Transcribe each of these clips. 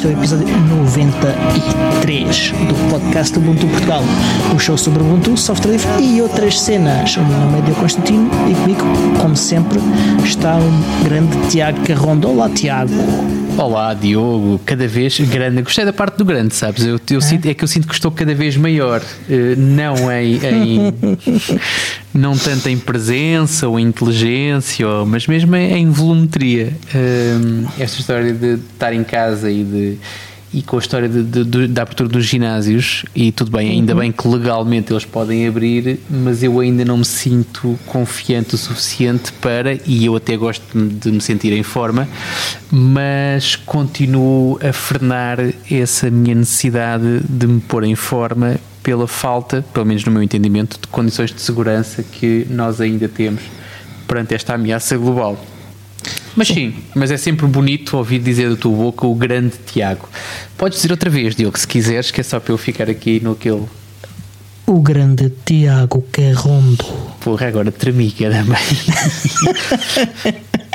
este é o episódio 93 do podcast Ubuntu Portugal, o show sobre Ubuntu, software livre e outras cenas. O meu nome é Diogo Constantino e comigo, como sempre, está o grande Tiago Carrondo. Olá, Tiago. Olá, Diogo, cada vez grande. Gostei da parte do grande, sabes? Eu, eu é? Sinto, é que eu sinto que estou cada vez maior, eh, não em, em não tanto em presença ou em inteligência, ou, mas mesmo em volumetria. Um, esta história de estar em casa e de e com a história de, de, de, da abertura dos ginásios, e tudo bem, ainda uhum. bem que legalmente eles podem abrir, mas eu ainda não me sinto confiante o suficiente para, e eu até gosto de me sentir em forma, mas continuo a frenar essa minha necessidade de me pôr em forma pela falta, pelo menos no meu entendimento, de condições de segurança que nós ainda temos perante esta ameaça global. Mas sim, mas é sempre bonito ouvir dizer da tua boca o grande Tiago. Podes dizer outra vez, Diogo, se quiseres, que é só para eu ficar aqui no aquele. O grande Tiago Carrondo. Porra, agora tremi, caramba.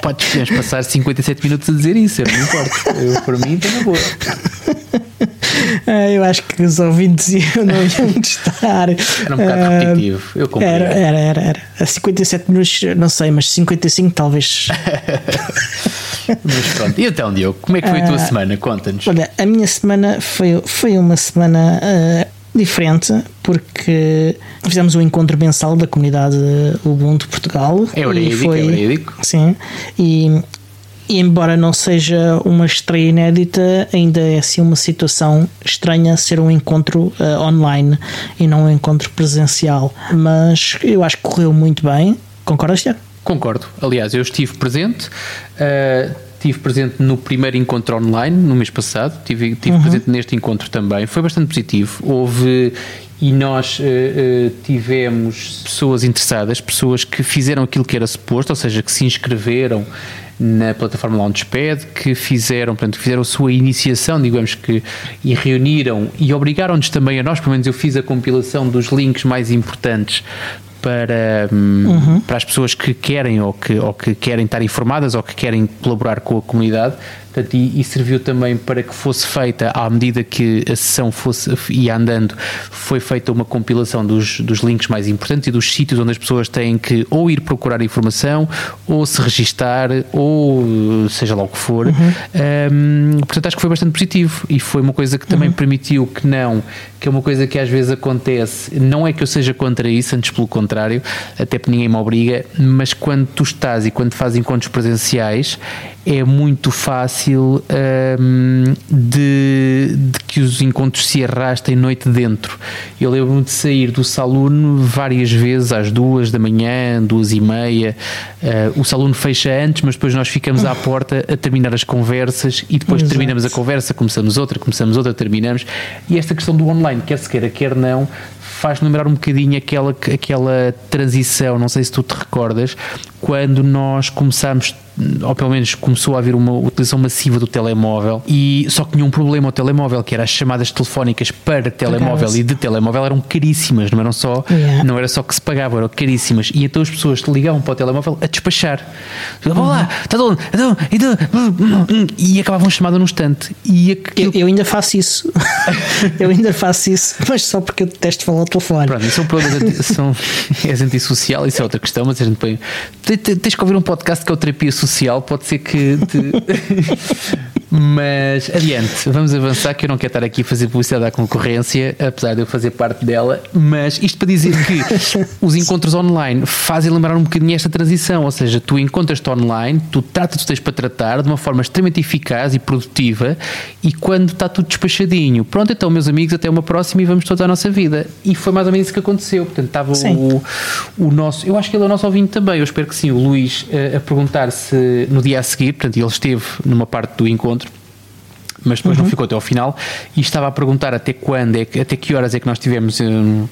Podes passar 57 minutos a dizer isso, eu não importa. Eu, por mim, estou na boa. Ah, eu acho que os ouvintes não iam gostar. Era um bocado uh, repetitivo, eu. Era, era, era, era. A 57 minutos, não sei, mas 55 talvez. mas pronto. E então, Diogo, como é que foi a tua uh, semana? Conta-nos. Olha, a minha semana foi, foi uma semana uh, diferente porque fizemos um encontro mensal da comunidade Ubuntu Portugal. É verídico, foi, é verídico. Sim, e e embora não seja uma estreia inédita, ainda é assim uma situação estranha ser um encontro uh, online e não um encontro presencial. Mas eu acho que correu muito bem. Concordas, Tiago? Concordo. Aliás, eu estive presente. Uh, estive presente no primeiro encontro online, no mês passado. Estive, estive uhum. presente neste encontro também. Foi bastante positivo. Houve e nós uh, uh, tivemos pessoas interessadas, pessoas que fizeram aquilo que era suposto, ou seja, que se inscreveram na plataforma Launchpad, que fizeram, portanto, fizeram a sua iniciação, digamos que, e reuniram e obrigaram-nos também a nós, pelo menos eu fiz a compilação dos links mais importantes para, hum, uhum. para as pessoas que querem ou que, ou que querem estar informadas ou que querem colaborar com a comunidade Portanto, e, e, serviu também para que fosse feita, à medida que a sessão fosse, ia andando, foi feita uma compilação dos, dos links mais importantes e dos sítios onde as pessoas têm que ou ir procurar informação, ou se registar, ou seja lá o que for. Uhum. Um, portanto, acho que foi bastante positivo e foi uma coisa que também uhum. permitiu que não, que é uma coisa que às vezes acontece, não é que eu seja contra isso, antes pelo contrário, até porque ninguém me obriga, mas quando tu estás e quando fazes encontros presenciais, é muito fácil um, de, de, que os encontros se arrastem noite dentro. Eu lembro-me de sair do saluno várias vezes, às duas da manhã, duas e meia. Uh, o saluno fecha antes, mas depois nós ficamos à porta a terminar as conversas e depois Exato. terminamos a conversa, começamos outra, começamos outra, terminamos. E esta questão do online, quer se queira, quer não, faz lembrar um bocadinho aquela, aquela transição, não sei se tu te recordas, quando nós começámos ou pelo menos começou a haver uma utilização massiva do telemóvel e só que tinha um problema o telemóvel que era as chamadas telefónicas para telemóvel e de telemóvel eram caríssimas não eram só yeah. não era só que se pagavam eram caríssimas. E então as pessoas ligavam para o telemóvel a despachar. Uhum. lá está todo e acabavam chamada num instante. E aquilo... eu, eu, ainda faço isso. Eu ainda faço isso mas só porque eu detesto falar ao telefone. Pronto, isso é um problema são, és antissocial isso é outra questão mas a gente põe tens que ouvir um podcast que é o terapia social social, pode ser que. Te... Mas adiante, vamos avançar. Que eu não quero estar aqui a fazer publicidade à concorrência, apesar de eu fazer parte dela. Mas isto para dizer que os encontros online fazem lembrar um bocadinho esta transição. Ou seja, tu encontras-te online, tu tratas o que tens para tratar de uma forma extremamente eficaz e produtiva. E quando está tudo despachadinho, pronto, então, meus amigos, até uma próxima e vamos todos à nossa vida. E foi mais ou menos isso que aconteceu. Portanto, estava o, o nosso. Eu acho que ele é o nosso ouvinte também. Eu espero que sim. O Luís a, eh, a perguntar se no dia a seguir, portanto, ele esteve numa parte do encontro mas depois uhum. não ficou até ao final e estava a perguntar até quando é que, até que horas é que nós tivemos um,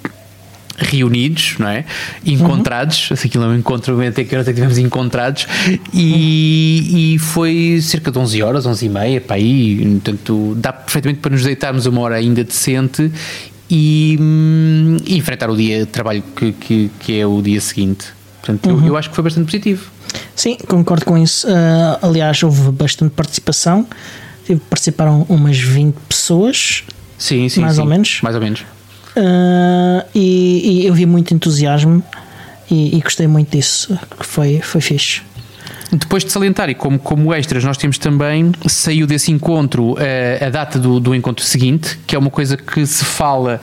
reunidos, não é? Encontrados, uhum. aquilo é um encontro, até que horas é que tivemos encontrados e, uhum. e foi cerca de 11 horas, 11 e meia, para aí, portanto dá perfeitamente para nos deitarmos uma hora ainda decente e, hum, e enfrentar o dia de trabalho que, que, que, é o dia seguinte. Portanto, uhum. eu, eu acho que foi bastante positivo. Sim, concordo com isso. Uh, aliás, houve bastante participação. Participaram umas 20 pessoas. Sim, sim. Mais sim. ou menos. Mais ou menos. Uh, e, e, eu vi muito entusiasmo e, e, gostei muito disso. Foi, foi fixe. Depois de salientar, e como, como extras, nós temos também, saiu desse encontro a, a data do, do encontro seguinte, que é uma coisa que se fala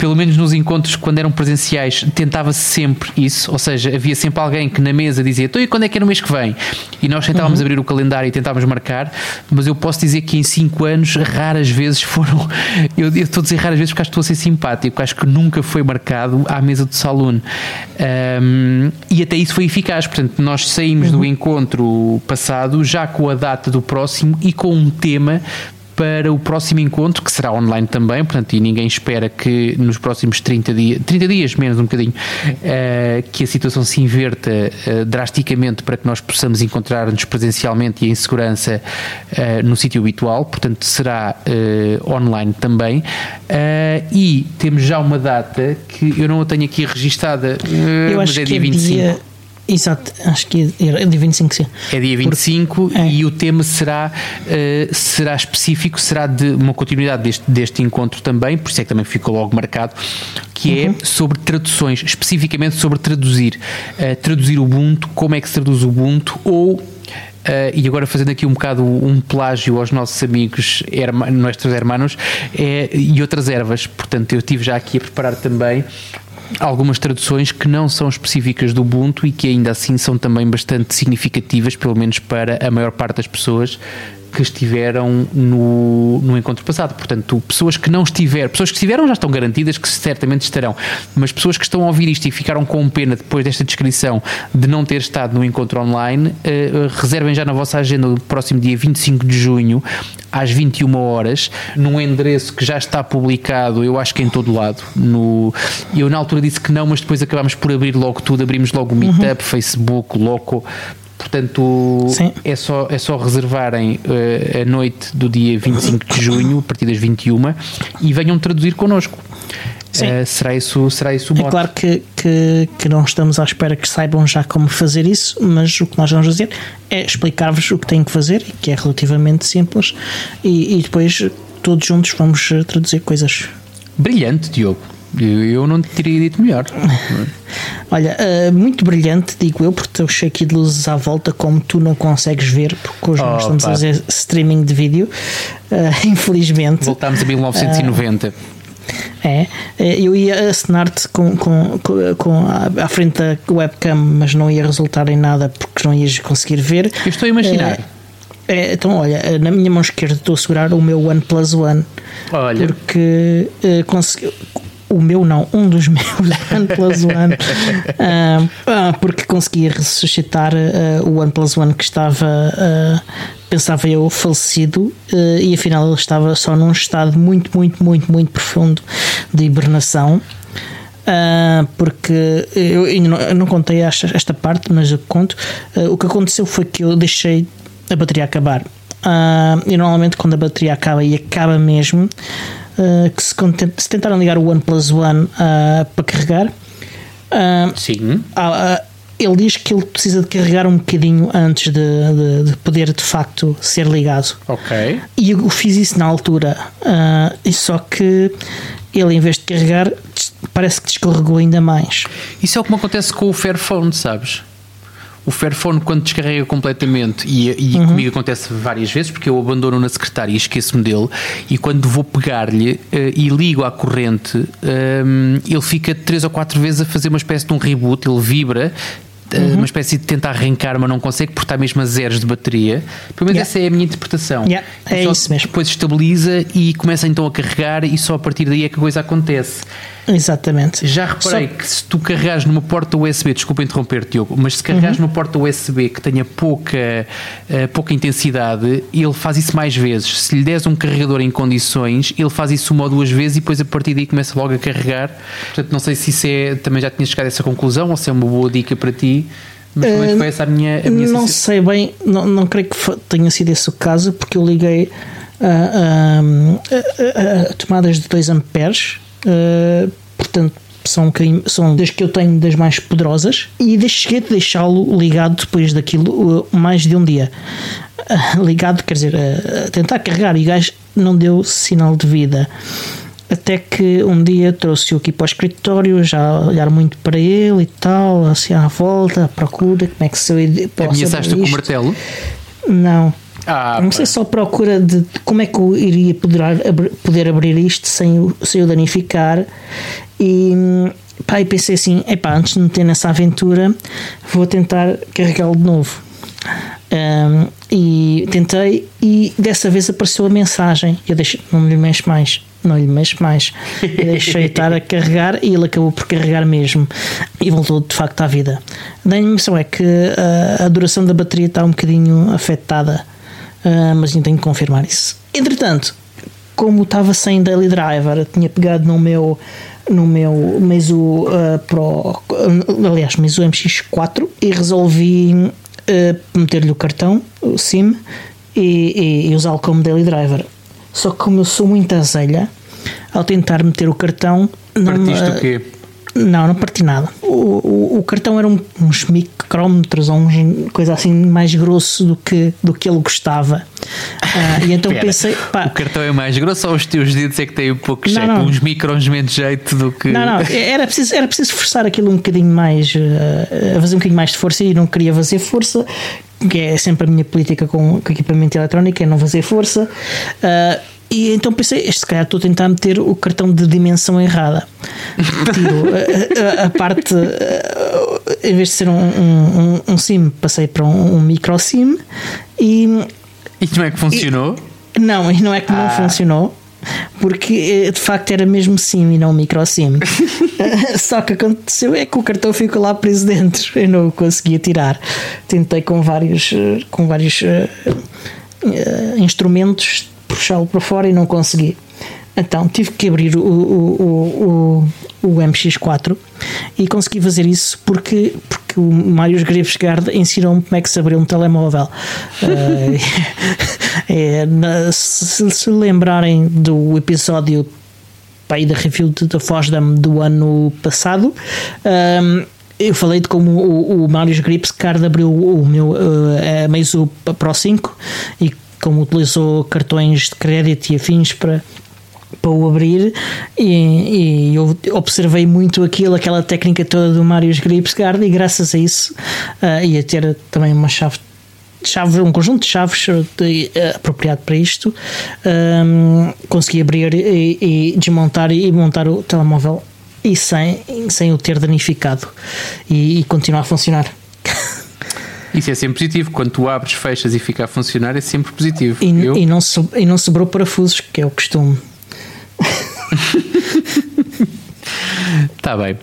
pelo menos nos encontros quando eram presenciais, tentava-se sempre isso, ou seja, havia sempre alguém que na mesa dizia, então e quando é que é no mês que vem? E nós tentávamos uhum. abrir o calendário e tentávamos marcar, mas eu posso dizer que em 5 anos, raras vezes foram, eu, eu, estou a dizer raras vezes porque acho que estou a ser simpático, acho que nunca foi marcado à mesa do Saloon. Um, e até isso foi eficaz, portanto, nós saímos uhum. do encontro passado já com a data do próximo e com um tema para o próximo encontro, que será online também, portanto, e ninguém espera que nos próximos 30 dias, 30 dias menos um bocadinho, uh, que a situação se inverta uh, drasticamente para que nós possamos encontrar-nos presencialmente e em segurança uh, no sítio habitual, portanto, será online também. e temos já uma data que eu não a tenho aqui registada, mas é dia 25. É dia Exato, acho que é, dia 25, sim. É dia 25 Porque, e é. o tema será, uh, será específico, será de uma continuidade deste, deste encontro também, por isso é que também ficou logo marcado, que é uhum. é sobre traduções, especificamente sobre traduzir. Uh, traduzir o Ubuntu, como é que se traduz o Ubuntu ou Uh, e agora fazendo aqui um bocado um plágio aos nossos amigos, herma, nossos hermanos, é, e outras ervas. Portanto, eu tive já aqui a preparar também algumas traduções que não são específicas do Ubuntu e que ainda assim são também bastante significativas, pelo menos para a maior parte das pessoas que estiveram no, no encontro passado. Portanto, pessoas que não estiveram, pessoas que estiveram já estão garantidas que certamente estarão, mas pessoas que estão a ouvir isto e ficaram com pena depois desta descrição de não ter estado no encontro online, uh, reservem já na vossa agenda o próximo dia 25 de junho, às 21 horas, num endereço que já está publicado, eu acho que em todo lado. No, eu na altura disse que não, mas depois acabámos por abrir logo tudo, abrimos logo o Meetup, uhum. Facebook, Loco, Portanto, Sim. é só, é só reservarem uh, a noite do dia 25 de junho, a partir das 21, e venham traduzir connosco. Uh, será isso, será isso o É claro que, que, que, não estamos à espera que saibam já como fazer isso, mas o que nós vamos fazer é explicar-vos o que têm que fazer, que é relativamente simples, e, e depois todos juntos vamos traduzir coisas. Brilhante, Diogo. Eu não te teria dito melhor. Olha, uh, muito brilhante, digo eu, porque estou cheio aqui de luzes à volta, como tu não consegues ver, porque hoje oh, nós estamos pá. a fazer streaming de vídeo, uh, infelizmente. Voltámos a 1990. Uh, eh, é, eu ia assinar-te com, com, com, com à frente da webcam, mas não ia resultar em nada porque não ias conseguir ver. Eu estou a imaginar. É, então, olha, na minha mão esquerda estou a segurar o meu OnePlus One. Olha. Porque uh, consegui, o meu não, um dos meus OnePlus One, uh, uh, porque consegui ressuscitar uh, o OnePlus One que estava, pensava eu, falecido, e afinal ele estava só num estado muito, muito, muito, muito profundo de hibernação. porque eu, eu, não, eu, não, contei esta, esta parte, mas eu conto. o que aconteceu foi que eu deixei a bateria acabar. e normalmente, quando a bateria acaba e acaba mesmo, uh, que se, se, tentaram ligar o OnePlus One uh, para carregar. Uh, Sim. ele diz que ele precisa de carregar um bocadinho antes de, de, de poder de facto ser ligado. Ok. E eu fiz isso na altura. Uh, só que ele, em vez de carregar, parece que descarregou ainda mais. Isso é o que me acontece com o Fairphone, sabes? O Fairphone quando descarrega completamente e, e uhum. comigo acontece várias vezes porque eu abandono na secretária e esqueço-me dele e quando vou pegar-lhe uh, e ligo à corrente um, ehm, ele fica três ou quatro vezes a fazer uma espécie de um reboot, ele vibra uhum. uma espécie de tentar arrancar, mas não consegue porque está mesmo a zeros de bateria. Pelo menos yeah. essa é a minha interpretação. Yeah. É isso mesmo. Depois estabiliza e começa então a carregar e só a partir daí é que a coisa acontece. Exatamente. Já reparei Só... que se tu carregares numa porta USB, desculpa interromper, Diogo, mas se carregares uhum. numa porta USB que tenha pouca, uh, pouca intensidade, ele faz isso mais vezes. Se lhe des um carregador em condições, ele faz isso uma ou duas vezes e depois a partir daí começa logo a carregar. Portanto, não sei se isso é. Também já tinhas chegado a essa conclusão ou se é uma boa dica para ti. Mas uh, foi essa a minha, a minha Não sei bem, não, não creio que tenha sido esse o caso, porque eu liguei a, a, a, a tomadas de 2 amperes Uh, portanto, são, um são das que eu tenho das mais poderosas e cheguei a deixá-lo ligado depois daquilo uh, mais de um dia. Uh, ligado, quer dizer, a tentar carregar e o gajo não deu sinal de vida. Até que um dia trouxe-o aqui para o escritório, já a olhar muito para ele e tal, assim à volta, à procura, como é que se eu posso Ameaçaste com o martelo? Não. Ah, não sei só procura de como é que eu iria poder, poder abrir isto sem, sem o danificar. E pá, e pensei assim, epá, antes de meter nessa aventura vou tentar carregá-lo de novo. Um, e tentei e dessa vez apareceu a mensagem. Eu deixei, não lhe mexo mais não lhe mexo mais. Eu deixei estar a carregar e ele acabou por carregar mesmo e voltou de facto à vida. A impressão é que a, a duração da bateria está um bocadinho afetada uh, mas ainda tenho que confirmar isso entretanto como estava sem daily driver tinha pegado no meu no meu Meizu uh, Pro aliás Meizu MX4 e resolvi uh, meter-lhe o cartão, o SIM, e, e, e usá-lo como daily driver. Só que como eu sou muito azelha, ao tentar meter o cartão. Partiste não, o quê? Não, não parti nada. O, o, o cartão era um, uns micrómetros ou coisa assim mais grosso do que, do que ele gostava. Uh, e então pensei. Pá, o cartão é mais grosso ou os teus dedos é que têm um pouco de jeito? Não. Uns microns menos jeito do que. Não, não, era preciso, era preciso forçar aquilo um bocadinho mais. Uh, a fazer um bocadinho mais de força e não queria fazer força que é sempre a minha política com, com equipamento eletrónico, é não fazer força. Uh, e então pensei, este se calhar estou a tentar meter o cartão de dimensão errada. Tiro a, a, a, parte, em vez de ser um, um, um SIM, passei para um, um micro SIM e. E como é que funcionou? E, não, e não é que ah. não funcionou. Porque eh, de facto era mesmo SIM e não micro SIM. Só que aconteceu é que o cartão ficou lá preso dentro. Eu não o conseguia tirar. Tentei com vários, eh, com vários uh, uh, instrumentos puxá-lo para fora e não consegui. Então tive que abrir o, o, o, o, MX4 e consegui fazer isso porque, porque o Mário Grevesgard ensinou-me como é que se abriu um telemóvel. uh, é, se, se lembrarem do episódio aí da review da Fosdam do ano passado. Um, ehm, eu falei de como o, o Marius Gripscard abriu o meu uh, Meizu Pro 5 e como utilizou cartões de crédito e afins para, para o abrir e, e, eu observei muito aquilo, aquela técnica toda do Marius Gripsgard e graças a isso uh, ia ter também uma chave chave, um conjunto de chaves de, uh, apropriado para isto. Um, consegui abrir e, e, desmontar e montar o telemóvel e sem, sem o ter danificado e, e continuar a funcionar isso é sempre positivo. Quando tu abres, fechas e fica a funcionar, é sempre positivo. E, e, não, so, e não sobrou parafusos, que é o costume. Está bem.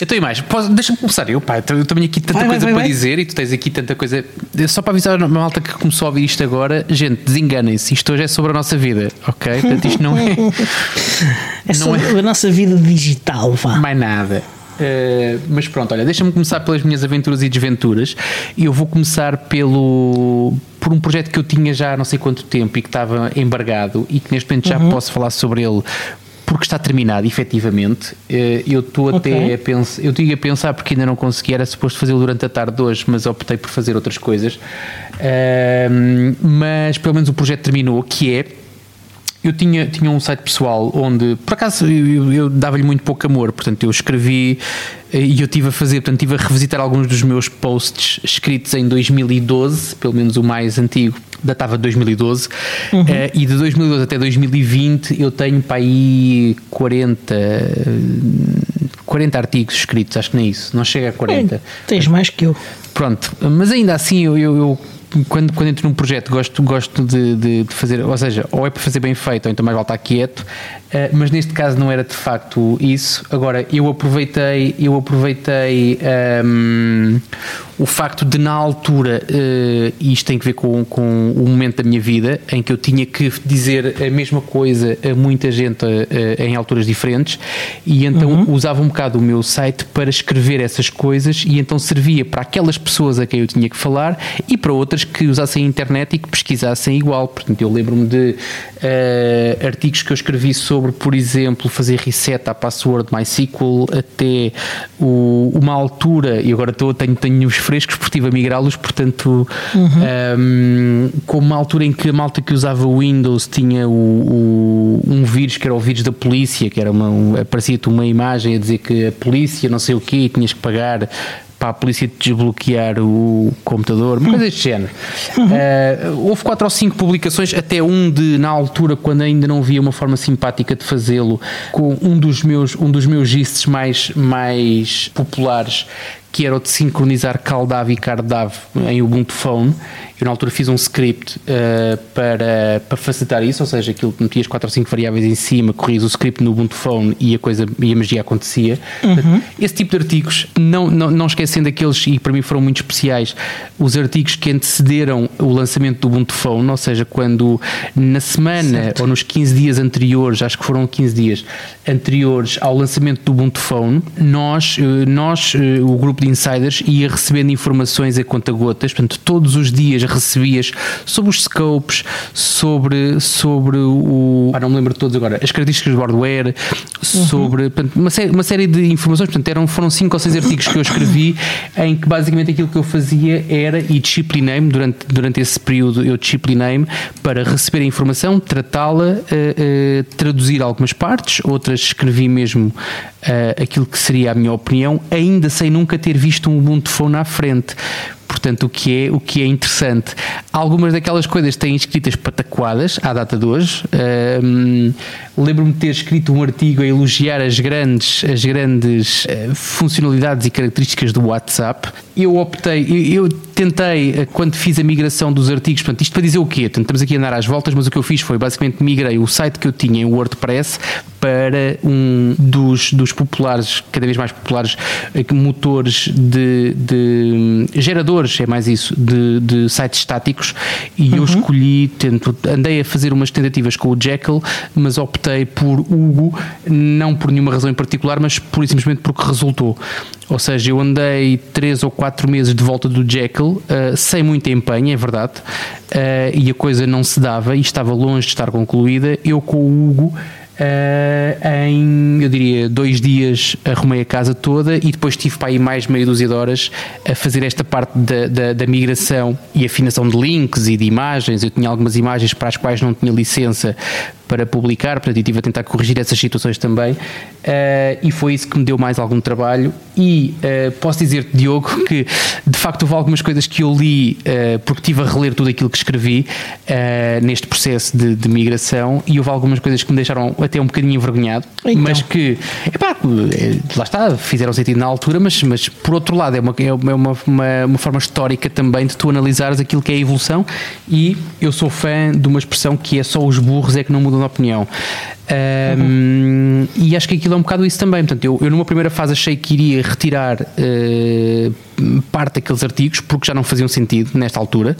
Então e mais, deixa-me começar. Eu, pá, eu também aqui tanta vai, coisa vai, vai, para dizer e tu tens aqui tanta coisa. Só para avisar a malta que começou a ouvir isto agora, gente, desenganem-se. Isto hoje é sobre a nossa vida, ok? Portanto, isto não é. é não sobre é... a nossa vida digital, vá. Mais nada. Uh, mas pronto, olha, deixa-me começar pelas minhas aventuras e desventuras. E eu vou começar pelo por um projeto que eu tinha já há não sei quanto tempo e que estava embargado e que neste momento já uhum. posso falar sobre ele porque está terminado, efetivamente. Uh, eu estou okay. até a pensar, eu tinha a pensar porque ainda não consegui, era suposto fazê-lo durante a tarde de hoje, mas optei por fazer outras coisas. Uh, mas pelo menos o projeto terminou, que é eu tinha, tinha um site pessoal onde, por acaso, eu, eu dava-lhe muito pouco amor, portanto, eu escrevi eh, e eu estive a fazer, portanto, estive a revisitar alguns dos meus posts escritos em 2012, pelo menos o mais antigo, datava de 2012, uhum. uh, e de 2012 até 2020 eu tenho para aí 40, 40 artigos escritos, acho que nem isso, não chega a 40. É, tens mais que eu. Pronto, mas ainda assim eu, eu, eu quando, quando entro num projeto gosto, gosto de, de, de, fazer, ou seja, ou é para fazer bem feito, ou então mais vale estar quieto, mas neste caso não era de facto isso. Agora, eu aproveitei, eu aproveitei um, ehm, o facto de na altura, uh, e isto tem que ver com, com o momento da minha vida, em que eu tinha que dizer a mesma coisa a muita gente uh, em alturas diferentes, e então uhum. usava um bocado o meu site para escrever essas coisas, e então servia para aquelas pessoas a quem eu tinha que falar e para outras que usassem a internet e que pesquisassem igual. Portanto, eu lembro-me de uh, artigos que eu escrevi sobre, por exemplo, fazer reset à password MySQL até o, uma altura, e agora estou, tenho, tenho os frescos porque estive a migrá-los, portanto, uhum. um, com uma altura em que a malta que usava Windows tinha o, o, um vírus que era o vírus da polícia, que era uma, um, aparecia-te uma imagem a dizer que a polícia não sei o quê, tinhas que pagar para a polícia desbloquear o computador, uma coisa deste género. Uhum. Uh, houve quatro ou cinco publicações, até um de, na altura, quando ainda não havia uma forma simpática de fazê-lo, com um dos meus, um dos meus gists mais, mais populares, que era o de sincronizar CalDAV e CardDAV em Ubuntu Phone. Eu na altura fiz um script uh, para, para facilitar isso, ou seja, aquilo que metias 4 ou 5 variáveis em cima, corrias o script no Ubuntu Phone e a coisa e a magia acontecia. Uhum. Esse tipo de artigos, não, não, não esquecendo aqueles, e para mim foram muito especiais, os artigos que antecederam o lançamento do Ubuntu Phone, ou seja, quando na semana certo. ou nos 15 dias anteriores, acho que foram 15 dias anteriores ao lançamento do Ubuntu Phone, nós, eh, nós eh, o grupo de insiders ia recebendo informações a conta gotas, portanto, todos os dias recebias sobre os scopes, sobre, sobre o. Ah, não me lembro de todos agora, as características do hardware, uhum. sobre portanto, uma, série, uma série de informações, portanto, eram, foram cinco ou seis artigos que eu escrevi em que basicamente aquilo que eu fazia era e disciplinei-me durante, durante esse período, eu disciplinei-me para receber a informação, tratá-la, uh, uh, traduzir algumas partes, outras escrevi mesmo uh, aquilo que seria a minha opinião, ainda sem nunca ter visto um Ubuntu Phone à frente. Portanto, o que é, o que é interessante. Algumas daquelas coisas têm escritas pataquadas à data de hoje. Um, Lembro-me de ter escrito um artigo a elogiar as grandes, as grandes uh, funcionalidades e características do WhatsApp. Eu optei, eu, eu, tentei, eh, quando fiz a migração dos artigos, portanto, isto para dizer o quê? Estamos aqui a andar às voltas, mas o que eu fiz foi basicamente migrei o site que eu tinha em WordPress para um dos, dos populares, cada vez mais populares, eh, motores de, de hum, geradores, é mais isso, de, de sites estáticos. E uhum. eu escolhi, tento, andei a fazer umas tentativas com o Jekyll, mas optei por Hugo, não por nenhuma razão em particular, mas pura e simplesmente porque resultou. Ou seja, eu andei 3 ou 4 meses de volta do Jekyll, uh, sem muito empenho, é verdade, uh, e a coisa não se dava e estava longe de estar concluída. Eu com o Hugo Uh, em, eu diria, dois dias arrumei a casa toda e depois tive para aí mais meia dúzia de horas a fazer esta parte da, da, da, migração e afinação de links e de imagens. Eu tinha algumas imagens para as quais não tinha licença para publicar, portanto, eu estive a tentar corrigir essas situações também, uh, e foi isso que me deu mais algum trabalho. E uh, posso dizer-te, Diogo, que de facto houve algumas coisas que eu li, uh, porque estive a reler tudo aquilo que escrevi neste processo de, de, migração, e houve algumas coisas que me deixaram até um bocadinho envergonhado, então. mas que, epá, lá está, fizeram sentido na altura, mas, mas por outro lado, é uma, é uma, uma, uma forma histórica também de tu analisares aquilo que é a evolução, e eu sou fã de uma expressão que é só os burros é que não mudam de opinião. Um, uhum. E acho que aquilo é um bocado isso também. Portanto, eu, eu numa primeira fase achei que iria retirar uh, parte daqueles artigos porque já não faziam sentido nesta altura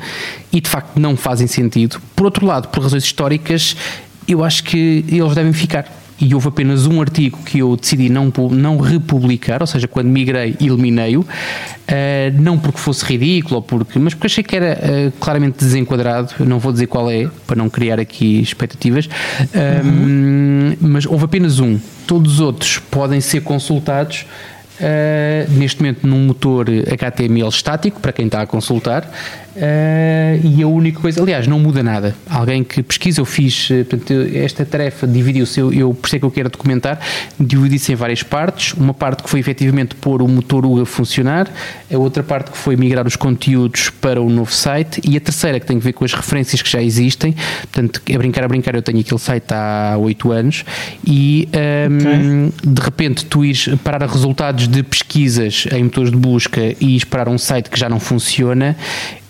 e de facto não fazem sentido. Por outro lado, por razões históricas, eu acho que eles devem ficar e houve apenas um artigo que eu decidi não, não republicar, ou seja, quando migrei, eliminei-o, uh, não porque fosse ridículo, ou porque, mas porque achei que era uh, claramente desenquadrado, não vou dizer qual é, para não criar aqui expectativas, uhum. mas houve apenas um. Todos os outros podem ser consultados Uh, neste momento num motor HTML estático, para quem está a consultar, Uh, e a única coisa, aliás, não muda nada. Alguém que pesquisa, eu fiz eh, portanto, esta tarefa, dividiu-se, eu, eu isso é que eu quero documentar, dividi-se em várias partes. Uma parte que foi efetivamente pôr o motor a funcionar, a outra parte que foi migrar os conteúdos para o novo site, e a terceira que tem a ver com as referências que já existem. Portanto, a brincar, a brincar, eu tenho aquele site há 8 anos, e um, okay. de repente tu ires parar resultados de pesquisas em motores de busca e esperar um site que já não funciona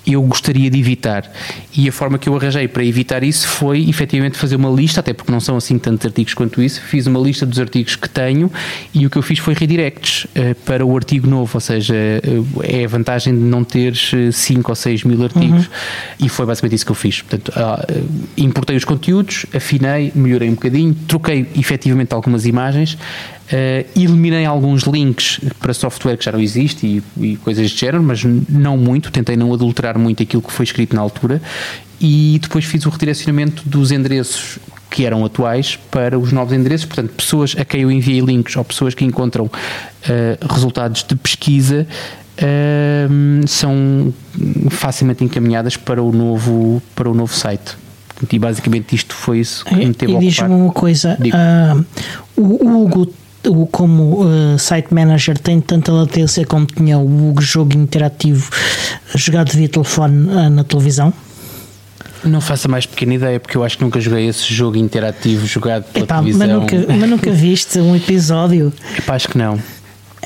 eu gostaria de evitar. E a forma que eu arranjei para evitar isso foi efetivamente fazer uma lista, até porque não são assim tantos artigos quanto isso. Fiz uma lista dos artigos que tenho e o que eu fiz foi redirects uh, para o artigo novo, ou seja, uh, é a vantagem de não teres 5 ou 6 mil artigos. Uhum. E foi basicamente isso que eu fiz. Portanto, uh, importei os conteúdos, afinei, melhorei um bocadinho, troquei efetivamente algumas imagens Uh, eliminei alguns links para software que já não existe e, e coisas de género, mas não muito, tentei não adulterar muito aquilo que foi escrito na altura. E depois fiz o redirecionamento dos endereços que eram atuais para os novos endereços, portanto, pessoas a quem eu enviei links ou pessoas que encontram uh, resultados de pesquisa uh, são facilmente encaminhadas para o novo, para o novo site. E basicamente isto foi isso que me teve E diz-me uma coisa: uh, o Hugo o, como uh, site manager tem tanta latência como tinha o jogo interativo jogado via telefone uh, na televisão? Não faço a mais pequena ideia, porque eu acho que nunca joguei esse jogo interativo jogado pela Epá, televisão. Mas nunca, mas nunca viste um episódio? Epá, acho que não.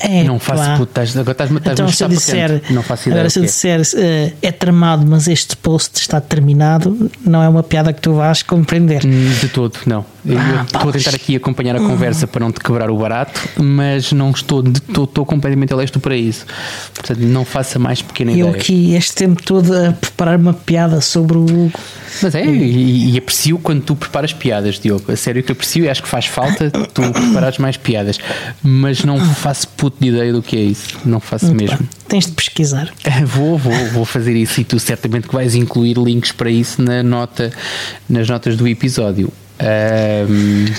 É, não faço puto, estás, agora estás-me então, se eu disser, não faço ideia. Agora, se eu disser uh, é tramado, mas este post está terminado, não é uma piada que tu vais compreender. Hum, de todo, não. Ah, estou a tentar aqui acompanhar a conversa para não te quebrar o barato, mas não estou, estou, estou completamente alesto para isso. Portanto, não faça mais pequena eu ideia. Eu aqui este tempo todo a preparar uma piada sobre o Hugo. Mas é, e, e, aprecio quando tu preparas piadas, Diogo. A sério que aprecio e acho que faz falta tu preparares mais piadas. Mas não faço puto de ideia do que é isso. Não faço Muito mesmo. Bem. Tens de pesquisar. Vou, vou, vou fazer isso e tu certamente que vais incluir links para isso na nota, nas notas do episódio. Um...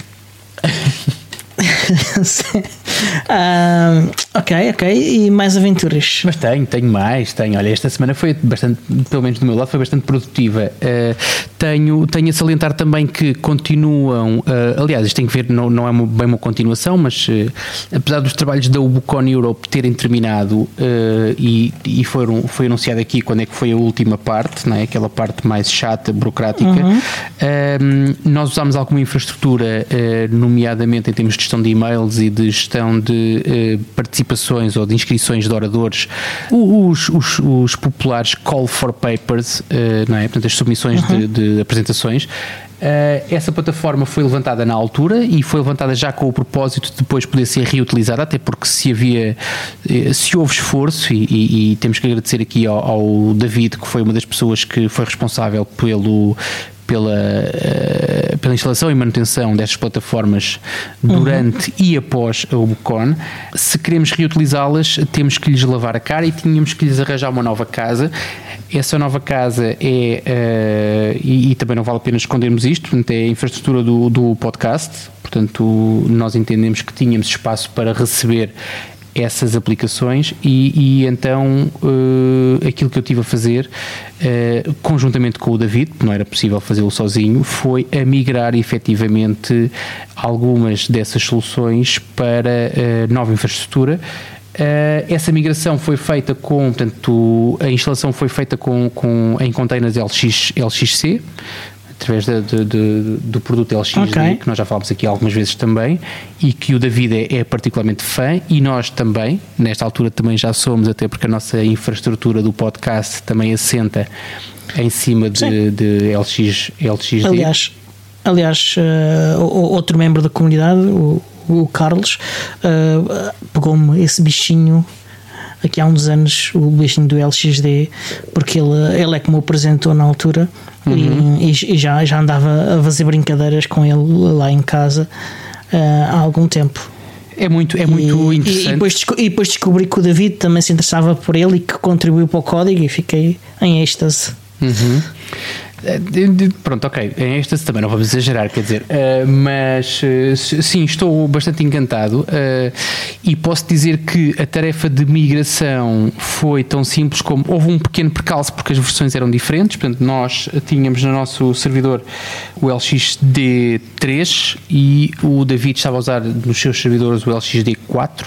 uh, ok, ok. E mais aventuras? Mas tenho, tenho mais. Tenho. Olha, esta semana foi bastante, pelo menos do meu lado, foi bastante produtiva. Uh, tenho, tenho a salientar também que continuam. Uh, aliás, isto tem que ver, não, não é bem uma continuação, mas apesar dos trabalhos da Ubucon Europe terem terminado e, e foram, foi anunciado aqui quando é que foi a última parte, não é? aquela parte mais chata, burocrática, uhum. nós usámos alguma infraestrutura, nomeadamente em termos de gestão de e-mails e de gestão de eh, participações ou de inscrições de oradores, os, os, os populares call for papers, eh, não é? Portanto, as submissões uhum. de, de apresentações. Uh, essa plataforma foi levantada na altura e foi levantada já com o propósito de depois poder ser reutilizada, até porque se havia, se houve esforço, e, e, e temos que agradecer aqui ao, ao, David, que foi uma das pessoas que foi responsável pelo, pela, uh, pela instalação e manutenção destas plataformas durante uhum. e após a Ubucon. Se queremos reutilizá-las, temos que lhes lavar a cara e tínhamos que lhes arranjar uma nova casa. Essa nova casa é, uh, e, e, também não vale a pena escondermos isto, é a infraestrutura do, do podcast. Portanto, nós entendemos que tínhamos espaço para receber essas aplicações e, e então uh, aquilo que eu tive a fazer uh, conjuntamente com o David, não era possível fazê-lo sozinho, foi a migrar efetivamente algumas dessas soluções para uh, nova infraestrutura. essa migração foi feita com, portanto, a instalação foi feita com, com, em containers LX, LXC, através de, de, de, do produto LXD, okay. que nós já falámos aqui algumas vezes também, e que o David é, é, particularmente fã, e nós também, nesta altura também já somos, até porque a nossa infraestrutura do podcast também assenta em cima de, de LX, LXD. Aliás, aliás uh, outro membro da comunidade, o, o Carlos, uh, pegou-me esse bichinho aqui há uns anos o bichinho do LXD, porque ele, ele é que me apresentou na altura uhum. e, e, já, já andava a fazer brincadeiras com ele lá em casa uh, há algum tempo. É muito, é muito e, interessante. E depois, e depois descobri que o David também se interessava por ele e que contribuiu para o código e fiquei em êxtase. Uhum. Eh, pronto, ok, em estas também não vamos exagerar, quer dizer, uh, mas uh, sim, estou bastante encantado uh, e posso dizer que a tarefa de migração foi tão simples como houve um pequeno percalço porque as versões eram diferentes, portanto, nós tínhamos no nosso servidor o LXD3 e o David estava a usar nos seus servidores o LXD4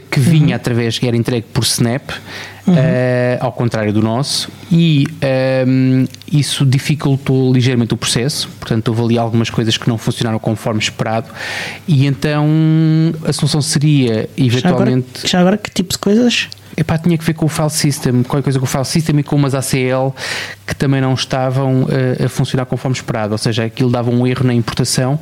que vinha uhum. através, que era entregue por Snap uhum. uh, ao contrário do nosso, e um, ehm, isso dificultou ligeiramente o processo, portanto houve ali algumas coisas que não funcionaram conforme esperado, e então a solução seria eventualmente... Já agora, já agora que tipo de coisas? Epá, tinha que ver com o file system, qualquer coisa com o file system e com umas ACL que também não estavam uh, a funcionar conforme esperado, ou seja, aquilo dava um erro na importação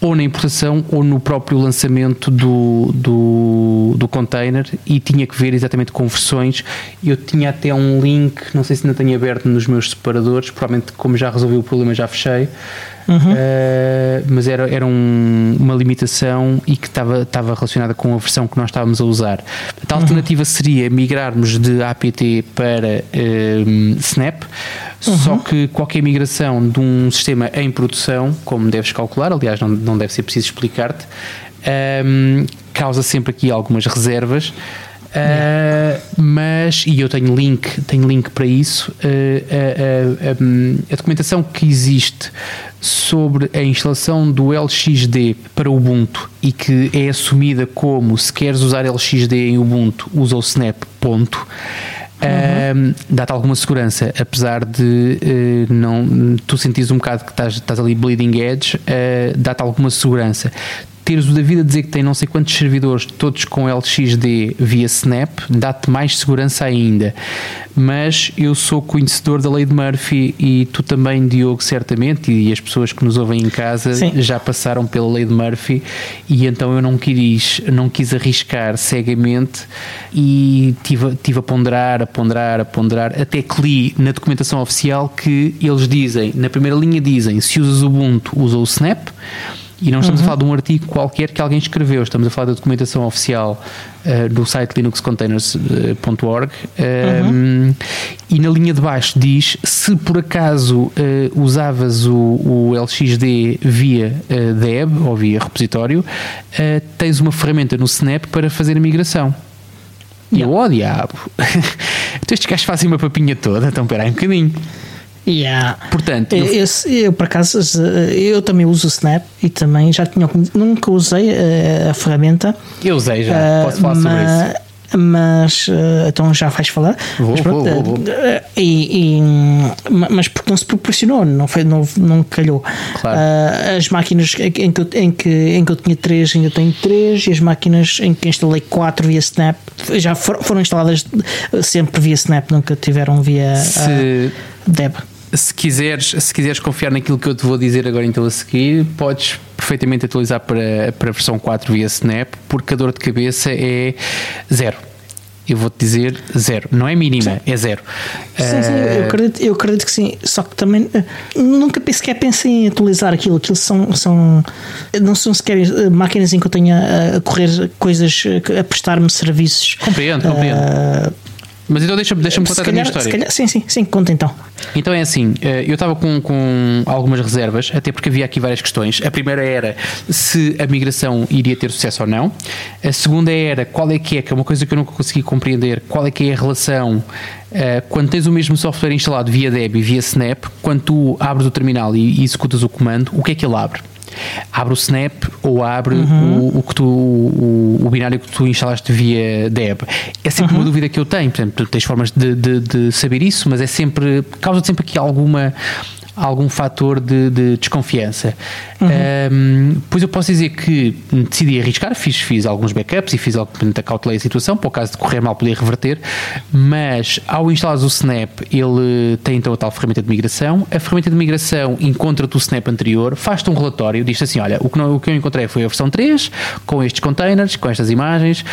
ou na importação ou no próprio lançamento do, do, do container e tinha que ver exatamente com versões. Eu tinha até um link, não sei se ainda tenho aberto nos meus separadores, provavelmente como já resolvi o problema já fechei. Uhum. uh, mas era, era um, uma limitação e que estava, estava relacionada com a versão que nós estávamos a usar. A uhum. alternativa seria migrarmos de APT para uh, Snap, uhum. só que qualquer migração de um sistema em produção, como deves calcular, aliás, não, não deve ser preciso explicar-te, um, causa sempre aqui algumas reservas. Uh, mas, e eu tenho link, tenho link para isso, uh, uh, a documentação que existe sobre a instalação do LXD para Ubuntu e que é assumida como se queres usar LXD em Ubuntu, usa o Snap, ponto. Uhum. dá-te alguma segurança, apesar de não tu sentires um bocado que estás, estás ali bleeding edge, dá-te alguma segurança teres o David a dizer que tem não sei quantos servidores, todos com LXD via Snap, dá-te mais segurança ainda. Mas eu sou conhecedor da lei de Murphy e tu também, Diogo, certamente, e as pessoas que nos ouvem em casa Sim. já passaram pela lei de Murphy e então eu não quis, não quis arriscar cegamente e tive, tive a ponderar, a ponderar, a ponderar, até que li na documentação oficial que eles dizem, na primeira linha dizem, se usas o Ubuntu, usa o Snap e não estamos uhum. a falar de um artigo qualquer que alguém escreveu, estamos a falar da documentação oficial uh, do site linuxcontainers.org uh, uhum. e na linha de baixo diz se por acaso uh, usavas o, o, LXD via deb ou via repositório, tens uma ferramenta no Snap para fazer a migração. E eu, oh diabo, então estes gajos fazem uma papinha toda, então espera aí um bocadinho. Yeah. Portanto, eu, eu, eu, por acaso eu também uso o Snap e também já tinha nunca usei a, eh, a ferramenta. Eu usei já, uh, posso falar sobre isso. Mas uh, então já vais falar. Vou, mas, pronto, vou, vou. E, e, mas porque não se proporcionou, não, foi, não, não calhou. Claro. Uh, as máquinas em que, em, que, em que eu tinha três ainda tenho três, e as máquinas em que instalei quatro via Snap já foram instaladas sempre via Snap, nunca tiveram via Se... Deb se quiseres, se quiseres confiar naquilo que eu te vou dizer agora então a seguir, podes perfeitamente atualizar para, para a versão 4 via Snap, porque a dor de cabeça é zero. Eu vou-te dizer zero. Não é mínima, sim. é zero. Sim, sim, eu ah, acredito, eu acredito que sim. Só que também eh, nunca sequer pensei em atualizar aquilo. Aquilo são, são não são sequer eh, máquinas em que eu tenha a correr coisas, a prestar-me serviços. Compreendo, compreendo. Uh, mas então deixa-me deixa contar calhar, a minha história. Calhar, sim, sim, sim, conta então. Então é assim, eh, eu estava com, com algumas reservas, até porque havia aqui várias questões. A primeira era se a migração iria ter sucesso ou não. A segunda era qual é que é, que é uma coisa que eu nunca consegui compreender, qual é que é a relação Uh, quando tens o mesmo software instalado via Deb e via Snap, quando tu abres o terminal e, e executas o comando, o que é que ele abre? Abre o Snap ou abre uhum. o, o, que tu, o, o, binário que tu instalaste via Deb. É sempre uhum. uma dúvida que eu tenho. Portanto, tens formas de, de, de saber isso, mas é sempre. causa sempre aqui alguma algum fator de, de desconfiança. Uhum. Um, pois eu posso dizer que decidi arriscar, fiz, fiz alguns backups e fiz a cautelei a situação, para o caso de correr mal poder reverter, mas ao instalar o Snap, ele tem então a tal ferramenta de migração. A ferramenta de migração encontra-te o Snap anterior, faz-te um relatório, diz assim: olha, o que, não, o que eu encontrei foi a versão 3, com estes containers, com estas imagens,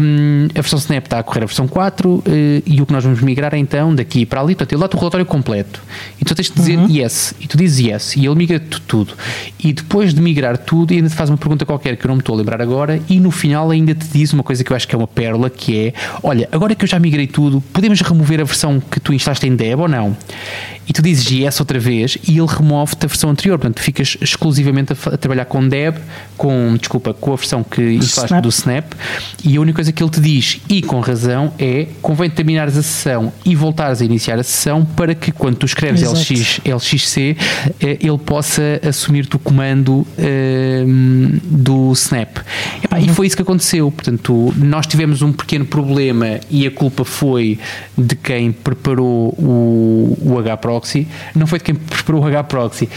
um, a versão Snap está a correr a versão 4 uh, eh, e o que nós vamos migrar é então daqui para ali, portanto, ele dá-te o relatório completo. Então tens de dizer uhum. yes. E tu dizes yes. E ele migra tudo. E depois de migrar tudo, ainda te faz uma pergunta qualquer que eu não me estou a lembrar agora. E no final ainda te diz uma coisa que eu acho que é uma pérola, que é, olha, agora que eu já migrei tudo, podemos remover a versão que tu instalaste em Deb ou não? E tu dizes yes outra vez e ele remove-te a versão anterior. Portanto, ficas exclusivamente a, a, trabalhar com Deb, com, desculpa, com a versão que instalaste do Snap e a única coisa que ele te diz, e com razão, é convém terminares a sessão e voltares a iniciar a sessão para que quando tu escreves LX, LXC eh, ele possa assumir-te o comando eh, do Snap. Epá, uhum. E foi isso que aconteceu. Portanto, nós tivemos um pequeno problema e a culpa foi de quem preparou o, o HPro proxy, não foi de quem preparou o H-Proxy,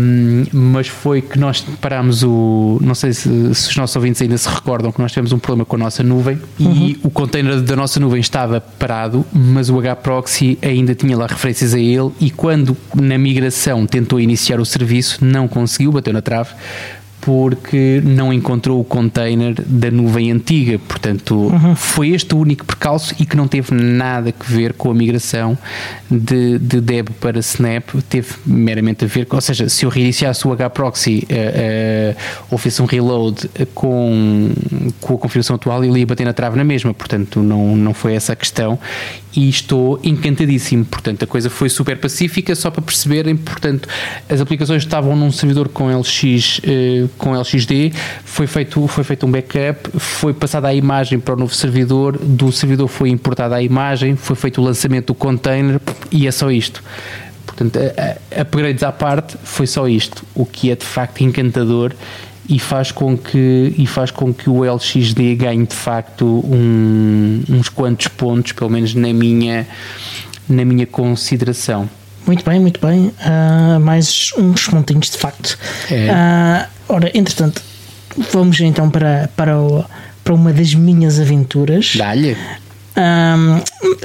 um, mas foi que nós parámos o. Não sei se, se, os nossos ouvintes ainda se recordam que nós tivemos um problema com a nossa nuvem uhum. e o container da nossa nuvem estava parado, mas o H-Proxy ainda tinha lá referências a ele e quando na migração tentou iniciar o serviço, não conseguiu, bateu na trave porque não encontrou o container da nuvem antiga. Portanto, uhum. foi este o único percalço e que não teve nada a ver com a migração de, de Deb para Snap. Teve meramente a ver, ou seja, se eu reiniciasse o hproxy uh, uh, ou fizesse um reload com, com a configuração atual, ele ia bater na trave na mesma. Portanto, não, não foi essa a questão e estou encantadíssimo. Portanto, a coisa foi super pacífica, só para perceberem. Portanto, as aplicações estavam num servidor com LX, eh, com LXD, foi feito, foi feito um backup, foi passada a imagem para o novo servidor, do servidor foi importada a imagem, foi feito o lançamento do container e é só isto. Portanto, upgrades à parte, foi só isto, o que é de facto encantador e faz com que e faz com que o LXD ganhe de facto um, uns quantos pontos, pelo menos na minha na minha consideração. Muito bem, muito bem. Uh, mais uns pontinhos de facto. É. Uh, ora, entretanto, vamos então para, para, o, para uma das minhas aventuras. Dá-lhe. Um,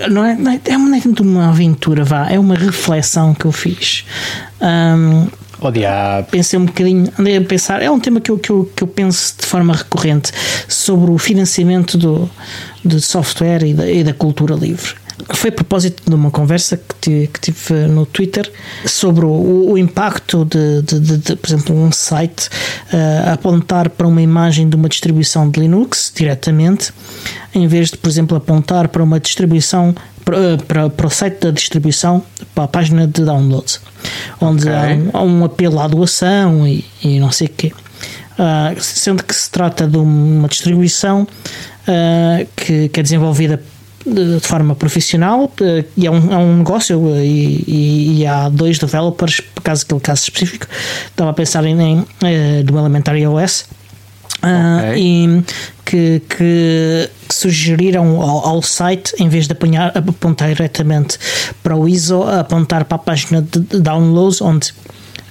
não, é, não, é, é, não é tanto uma aventura, vá, é uma reflexão que eu fiz. Um, Oh, diabo. Pensei um bocadinho, andei a pensar, é um tema que eu, que eu, que eu penso de forma recorrente sobre o financiamento do, do software e da, e da cultura livre. Foi a propósito de uma conversa que tive, no Twitter sobre o, o impacto de, de, de, de, por exemplo, um site uh, apontar para uma imagem de uma distribuição de Linux diretamente, em vez de, por exemplo, apontar para uma distribuição para, para, para o site da distribuição, para a página de downloads, onde okay. há, um, há, um, apelo à doação e, e não sei o quê. Uh, sendo que se trata de uma distribuição uh, que, que é desenvolvida de, forma profissional uh, e é um, é um negócio e, e, e, há dois developers, por causa daquele caso específico, estava a pensar em, em uh, do Elementary OS Uh, e que, que, que sugeriram ao, ao, site, em vez de apanhar, apontar diretamente para o ISO, apontar para a página de downloads, onde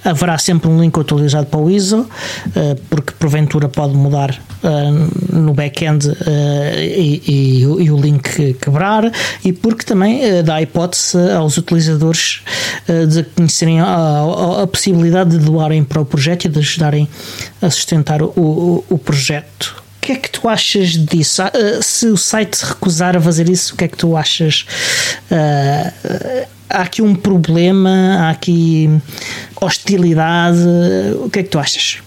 haverá sempre um link atualizado para o ISO, uh, porque porventura pode mudar uh, no back-end uh, e, e, e, o link quebrar, e porque também dá a hipótese aos utilizadores de conhecerem a, a, a, possibilidade de doarem para o projeto e de ajudarem a sustentar o, o, o projeto. O que é que tu achas disso? Se o site recusar a fazer isso, o que é que tu achas? Há aqui um problema, há aqui hostilidade. O que é que tu achas?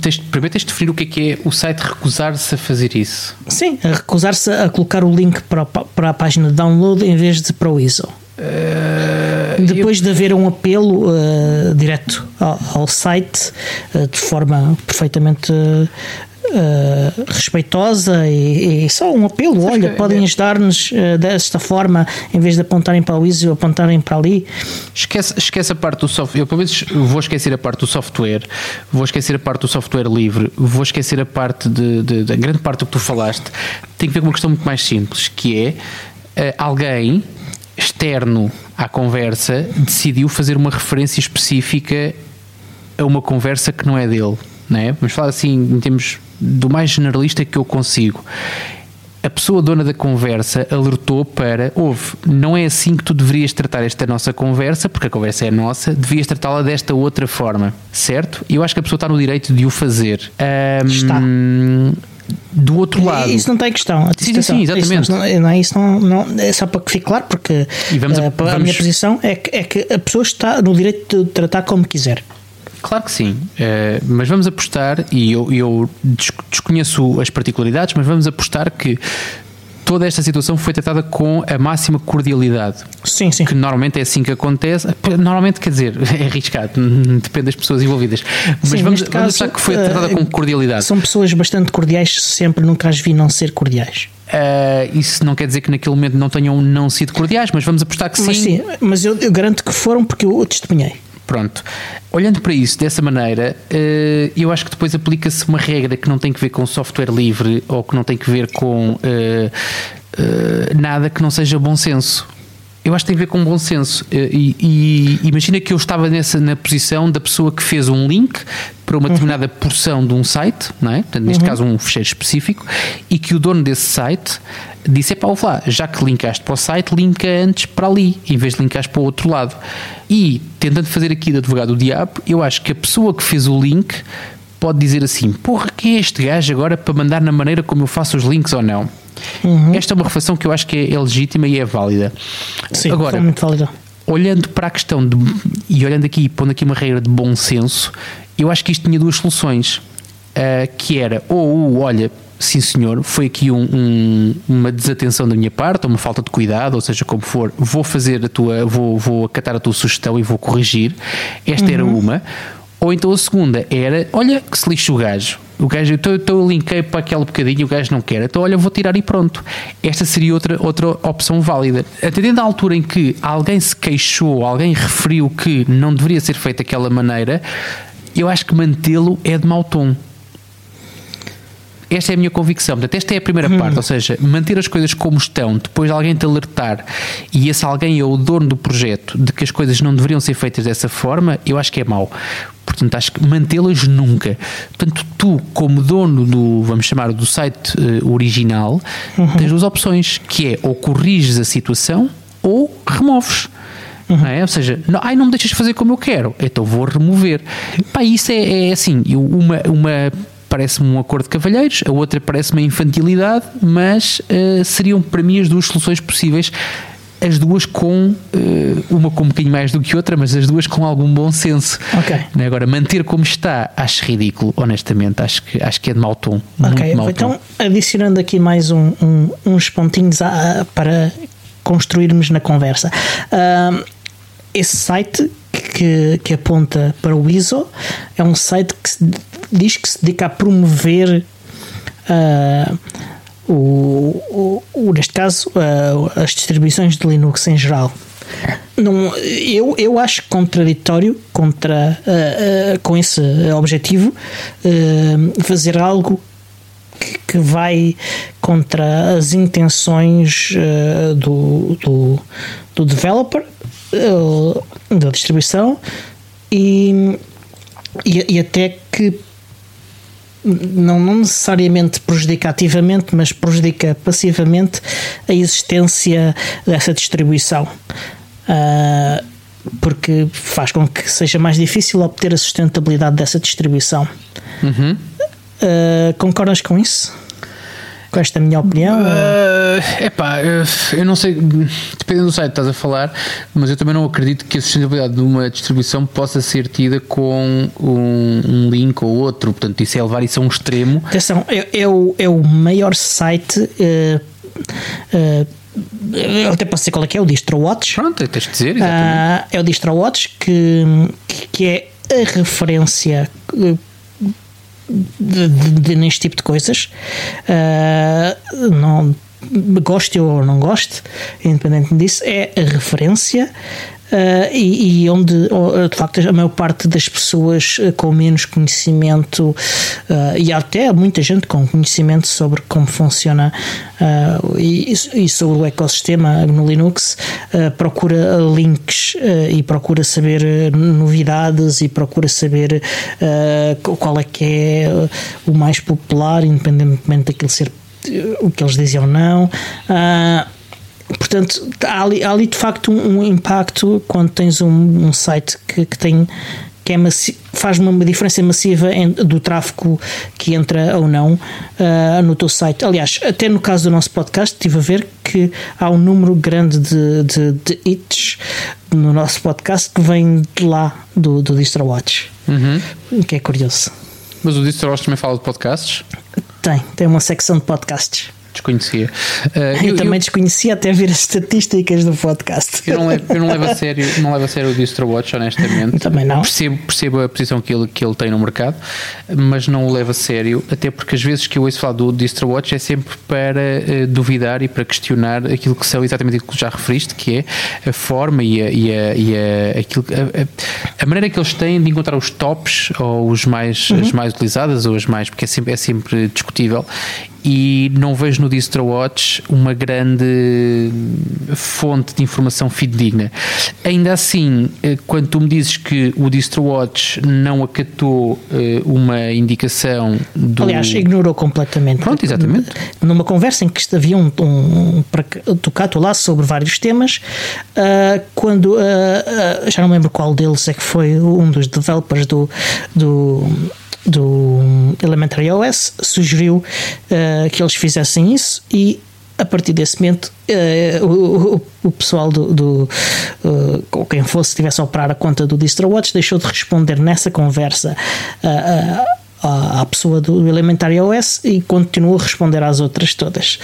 Tens, primeiro tens de definir o que é que é o site recusar-se a fazer isso. Sim, recusar-se a colocar o link para, para a página de download em vez de para o ISO. Uh, Depois eu... de haver um apelo uh, direto ao, ao site uh, de forma perfeitamente uh, respeitosa e, e, só um apelo. Sabes olha, podem é... ajudar-nos uh, desta forma, em vez de apontarem para o ISO, apontarem para ali. Esquece, esquece a parte do software. Eu, pelo menos, vou esquecer a parte do software, vou esquecer a parte do software livre, vou esquecer a parte de, de, de grande parte do que tu falaste. Tem que ver com uma questão muito mais simples, que é uh, alguém externo à conversa decidiu fazer uma referência específica a uma conversa que não é dele. Não é? Vamos falar assim em termos do mais generalista que eu consigo. A pessoa dona da conversa alertou para: houve, não é assim que tu deverias tratar esta nossa conversa, porque a conversa é nossa, devias tratá-la desta outra forma, certo? Eu acho que a pessoa está no direito de o fazer. Um, está do outro lado. Isso não tem questão. Sim, sim, exatamente. Isso não, não, isso não, não, é só para que fique claro, porque vamos a, a minha posição é que, é que a pessoa está no direito de tratar como quiser. Claro que sim, uh, mas vamos apostar, e eu, eu desconheço as particularidades, mas vamos apostar que toda esta situação foi tratada com a máxima cordialidade. Sim, sim. Que normalmente é assim que acontece. Normalmente, quer dizer, é arriscado, depende das pessoas envolvidas. Mas sim, vamos, vamos achar que foi tratada uh, com cordialidade. São pessoas bastante cordiais, sempre nunca as vi não ser cordiais. Uh, isso não quer dizer que naquele momento não tenham não sido cordiais, mas vamos apostar que sim. Mas sim, mas eu, eu garanto que foram porque eu testemunhei. Pronto. Olhando para isso dessa maneira, eh, eu acho que depois aplica-se uma regra que não tem que ver com software livre ou que não tem que ver com eh, eh, nada que não seja bom senso. Eu acho que tem a ver com bom senso. E, e, imagina que eu estava nessa, na posição da pessoa que fez um link para uma determinada uhum. porção de um site, não é? Portanto, neste uhum. caso um fecheiro específico, e que o dono desse site disse: é para lá, já que linkaste para o site, linka antes para ali, em vez de linkares para o outro lado. E tentando fazer aqui de advogado do diabo, eu acho que a pessoa que fez o link pode dizer assim: porra, quem é este gajo agora para mandar na maneira como eu faço os links ou não? Uhum. Esta é uma reflexão que eu acho que é, é legítima e é válida. Sim, Agora, muito válida. olhando para a questão de, e olhando aqui, pondo aqui uma regra de bom senso, eu acho que isto tinha duas soluções. Ah, que era, ou olha, sim senhor, foi aqui um- um- uma desatenção da minha parte, ou uma falta de cuidado, ou seja, como for, vou fazer a tua, vou, vou acatar a tua sugestão e vou corrigir. Esta era uma. Ou então a segunda era, olha que se lixe o gajo. O gajo, então então eu linkei para aquele bocadinho o gajo não quer, então olha, vou tirar e pronto. Esta seria outra, outra opção válida. Atendendo à altura em que alguém se queixou, alguém referiu que não deveria ser feito daquela maneira, eu acho que mantê-lo é de mau tom. Esta é a minha convicção. Portanto, esta é a primeira parte, ou seja, manter as coisas como estão, depois de alguém te alertar e esse alguém é o dono do projeto de que as coisas não deveriam ser feitas dessa forma, eu acho que é mau. Portanto, acho que mantê-las nunca. Portanto, tu, como dono do, vamos chamar, do site eh, original, tens duas opções, que é ou corriges a situação ou removes. Não é? Ou seja, não, ai, não me deixas fazer como eu quero, então vou remover. Pá, isso é, é assim, uma, uma parece-me um acordo de cavalheiros, a outra parece-me a infantilidade, mas eh, seriam para mim as duas soluções possíveis. As duas com, eh, uma com um bocadinho mais do que outra, mas as duas com algum bom senso. Ok. Não é? Agora, manter como está, acho ridículo, honestamente. Acho que, acho que é de mau tom. Muito Ok, mau então tom. adicionando aqui mais um- um- uns pontinhos a- para construirmos na conversa. Ahm, esse site que, que aponta para o ISO é um site que se diz que se dedica a promover ah, o, o- neste caso ah, as distribuições de Linux em geral. Não, eu, eu acho contraditório contra, ah, com esse objetivo fazer algo que, que vai contra as intenções do, do, do developer, da distribuição e, e, e até que não, não necessariamente prejudica ativamente, mas prejudica passivamente a existência dessa distribuição. Ah, porque faz com que seja mais difícil obter a sustentabilidade dessa distribuição. Uhum. Ah, concordas com isso? Com esta minha opinião? É epá, eh, eu não sei, dependendo do site que estás a falar, mas eu também não acredito que a sustentabilidade de uma distribuição possa ser tida com um, um link ou outro. Portanto, isso é levar isso a um extremo. Atenção, é, é o, é o maior site. eh, eh, eu até posso dizer qual é que é, o DistroWatch. Pronto, tens de dizer, exatamente. Ah, é o DistroWatch que, que é a referência eh, de, de- de- neste tipo de coisas. Ah, não goste ou não goste, independente disso, é a referência. Ah, e, e onde oh, de facto a maior parte das pessoas eh, com menos conhecimento ah, e até muita gente com conhecimento sobre como funciona ah, e, e sobre o ecossistema no Linux ah, procura links ah, e procura saber ah, novidades e procura saber ah, qual é que é ah, o mais popular, independentemente daquilo ser o que eles dizem ou não. Ah, portanto, há ali, há ali de facto um, um impacto quando tens um, um site que, que tem que é faz uma diferença massiva do tráfego que entra ou não ah, no teu site. Aliás, até no caso do nosso podcast, estive a ver que há um número grande de, de, de hits no nosso podcast que vem de lá do, do DistroWatch, Uhum. que é curioso. Mas o Distros também fala de podcasts? Tem, tem uma secção de podcasts. Desconhecia. Eh, Eu, também desconhecia até ver as estatísticas do podcast. Eu não, levo, eu não levo a sério, não levo a sério o DistroWatch, honestamente. Também não. Percebo, percebo a posição que ele, que ele tem no mercado, mas não o levo a sério, até porque as vezes que eu ouço falar do DistroWatch é sempre para eh, duvidar e para questionar aquilo que são exatamente aquilo que já referiste, que é a forma e a, e a, e a, aquilo, a, a- maneira que eles têm de encontrar os tops ou os mais, as mais utilizadas ou as mais, porque é sempre, é sempre discutível. E não vejo no DistroWatch uma grande fonte de informação fidedigna. Ainda assim, eh, quando tu me dizes que o DistroWatch não acatou eh, uma indicação do. Aliás, ignorou completamente. Pronto, exatamente. Numa conversa em que havia um, um, um tocato lá sobre vários temas, ah, quando ah, ah, já não lembro qual deles é que foi um dos developers do, do, do Elementary OS sugeriu uh, que eles fizessem isso e a partir desse momento uh, o, o, pessoal do, do uh, quem fosse estivesse a operar a conta do DistroWatch deixou de responder nessa conversa uh, à, à pessoa do Elementary OS e continuo a responder às outras todas.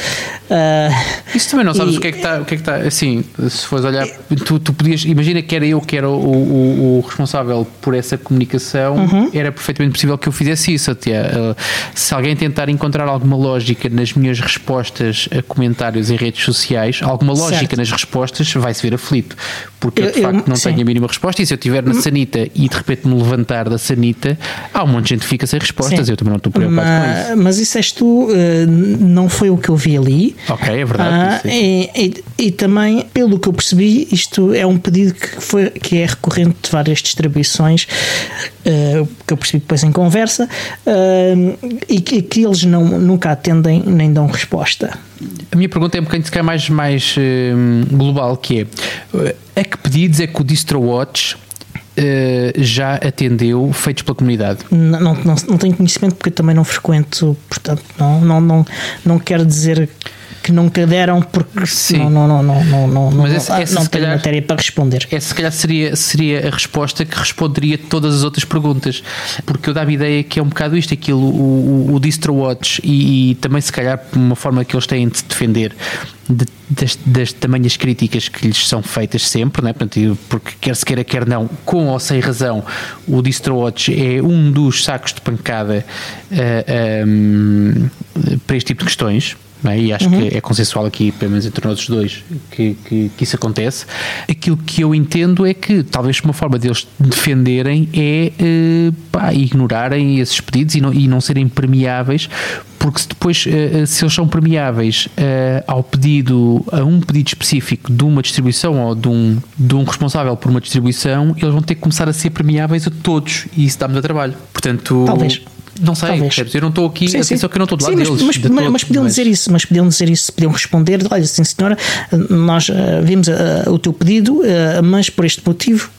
Uh, Isso também não sabes e, o que é que está, o que é que está, assim, se fores olhar, tu, tu podias, imagina que era eu que era o, o, o responsável por essa comunicação, uhum. era perfeitamente possível que eu fizesse isso até. Uh, se alguém tentar encontrar alguma lógica nas minhas respostas a comentários em redes sociais, alguma lógica certo. nas respostas, vai-se ver aflito. Porque eu, eu de facto não sim. tenho a mínima resposta e se eu estiver na hum. sanita e de repente me levantar da sanita, há um monte de gente que fica sem resposta respostas, Sim. eu também não estou preocupado mas, com isso. Mas isso és tu, eh, não foi o que eu vi ali. Ok, é verdade. Ah, e, e, e, também, pelo que eu percebi, isto é um pedido que, foi, que é recorrente de várias distribuições, uh, que eu percebi depois em conversa, uh, e que, que, eles não, nunca atendem nem dão resposta. A minha pergunta é um bocadinho se mais, mais uh, global, que é a que pedidos é que o DistroWatch uh, já atendeu feitos pela comunidade? Não, não, não, não, tenho conhecimento porque também não frequento, portanto, não, não, não, não quero dizer que nunca deram porque Sim. não, não, não, não, não, não, Mas essa, essa não tenho calhar, matéria para responder. Essa se calhar seria, seria a resposta que responderia todas as outras perguntas, porque eu dava a ideia que é um bocado isto, aquilo, o, o, o DistroWatch e, e também se calhar uma forma que eles têm de se defender de, das, das tamanhas críticas que lhes são feitas sempre, né? Portanto, porque quer se queira, quer não, com ou sem razão, o DistroWatch é um dos sacos de pancada uh, eh, um, ehm, para este tipo de questões. É? E acho uhum. que é consensual aqui, pelo menos entre nós dois, que, que, que, isso acontece. Aquilo que eu entendo é que talvez uma forma deles defenderem é uh, pá, ignorarem esses pedidos e não, e não serem permeáveis porque se depois, eh, eh, se eles são permeáveis uh, ao pedido, a um pedido específico de uma distribuição ou de um, de um responsável por uma distribuição, eles vão ter que começar a ser permeáveis a todos e isso dá-me trabalho. Portanto, talvez. Não sei, Talvez. eu não estou aqui, sim, sim. que eu não estou do lado sim, deles. Mas, de mas, mas podiam mas... dizer isso, mas podiam dizer isso, podiam responder, olha, sim senhora, nós uh, vimos uh, o teu pedido, uh, mas por este motivo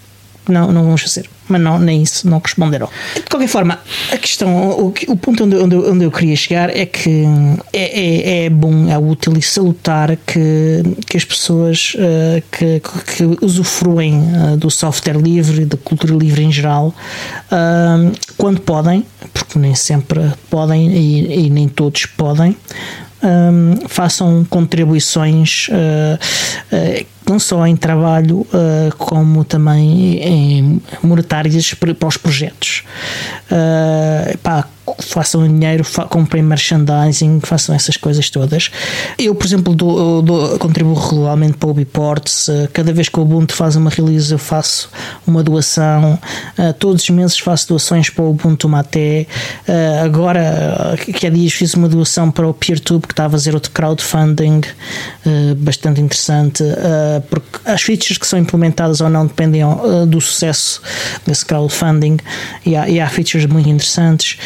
não, não vamos fazer. Mas não, nem isso, não responderam. De qualquer forma, a questão, o, o ponto onde, onde, onde, eu queria chegar é que é, é, é bom, é útil e salutar que, que as pessoas uh, que, que usufruem uh, do software livre, da cultura livre em geral, uh, quando podem, porque nem sempre podem e, e nem todos podem, um, façam contribuições uh, uh, não só em trabalho uh, como também em monetárias para, os projetos. Pá, façam dinheiro, fa comprem merchandising, façam essas coisas todas. Eu, por exemplo, dou, dou, contribuo regularmente para o Biports. Cada vez que o Ubuntu faz uma release, eu faço uma doação. Todos os meses faço doações para o Ubuntu Mate. Agora, que há dias fiz uma doação para o PeerTube, que está a fazer outro crowdfunding bastante interessante, porque as features que são implementadas ou não dependem do sucesso desse crowdfunding e há, e há features muito interessantes.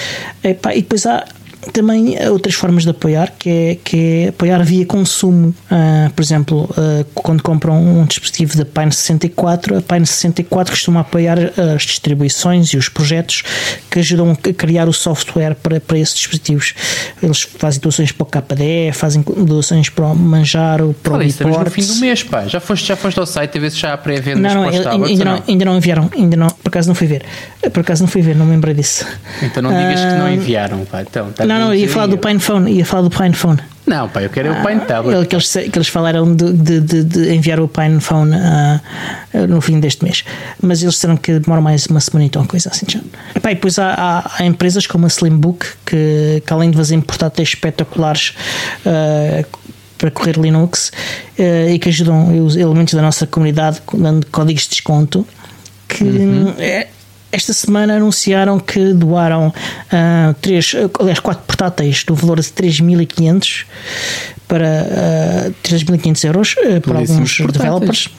Epá, e depois há também outras formas de apoiar, que é, que é apoiar via consumo. Uh, por exemplo, uh, quando compram um dispositivo da Pine 64, a Pine 64 costuma apoiar as distribuições e os projetos que ajudam a criar o software para, para esses dispositivos. Eles fazem doações para o KDE, fazem doações para o Manjaro, para Fala o isso, no fim do mês, pá. Já foste, já foste ao site a ver se já há pré-venda não, não, ainda, ainda, não, ainda não enviaram, ainda não, por acaso não fui ver. Por acaso não fui ver, não me lembrei disso. Então não digas uh, que não ah, enviaram, pá. Então, tá não, não, ia falar do PinePhone, ia falar do PinePhone. Não, pá, eu quero ah, o Pine Tablet. Que eles, que eles falaram de, de, de, enviar o PinePhone uh, no fim deste mês. Mas eles disseram que demora mais uma semana uma coisa assim. Já. E, pá, e depois há, há, há, empresas como a Slimbook que, que além de fazer portáteis espetaculares uh, para correr Linux uh, e que ajudam os elementos da nossa comunidade dando códigos de desconto que uhum. é, esta semana anunciaram que doaram uh, três, aliás, quatro portáteis do valor de 3.500 para uh, 3.500 euros uh, para alguns portáteis. developers.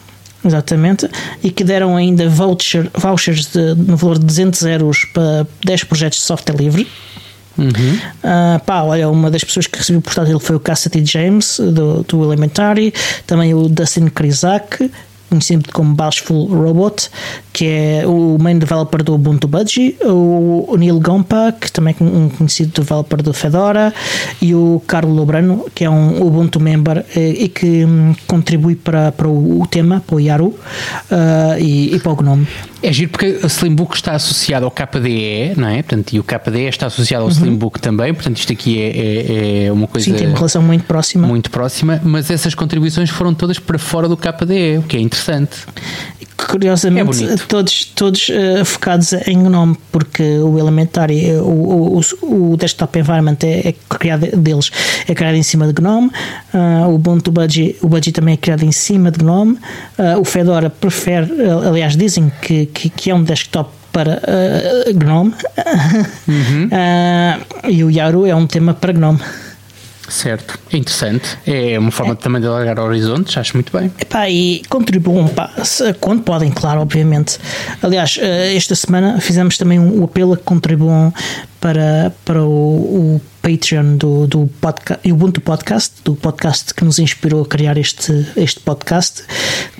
Exatamente, e que deram ainda voucher, vouchers de, no valor de 200 euros para 10 projetos de software livre. Uhum. Uh, pá, olha, uma das pessoas que recebeu o portátil foi o Cassidy James, do, do Elementary, também o Dustin Krizak, conhecido como Bashful Robot, que é o main developer do Ubuntu Budgie, o, Neil Gompa, que também é um conhecido developer do Fedora, e o Carlo Lobrano, que é um Ubuntu member e que hum, contribui para, para o tema, para o Yaru uh, e, e para o GNOME. É giro porque a Slimbook está associado ao KDE, não é? Portanto, e o KDE está associado ao uhum. Slimbook também, portanto, isto aqui é, é, é, uma coisa. Sim, tem uma relação muito próxima. Muito próxima, mas essas contribuições foram todas para fora do KDE, o que é interessante curiosamente é todos, todos uh, focados em GNOME, porque o Elementary, eh, o, o, o desktop environment é, é, criado deles, é criado em cima de GNOME, uh, o Ubuntu Budgie, o Budgie também é criado em cima de GNOME, uh, o Fedora prefere, aliás, dizem que, que, que é um desktop para GNOME uhum. e o Yaru é um tema para GNOME. Certo, é interessante. É uma forma é. também de alargar horizontes, acho muito bem. Epá, e contribuam pá, quando podem, claro, obviamente. Aliás, eh, esta semana fizemos também um apelo a que contribuam para, para o, o Patreon do, do podcast, Ubuntu Podcast, do podcast que nos inspirou a criar este, este podcast,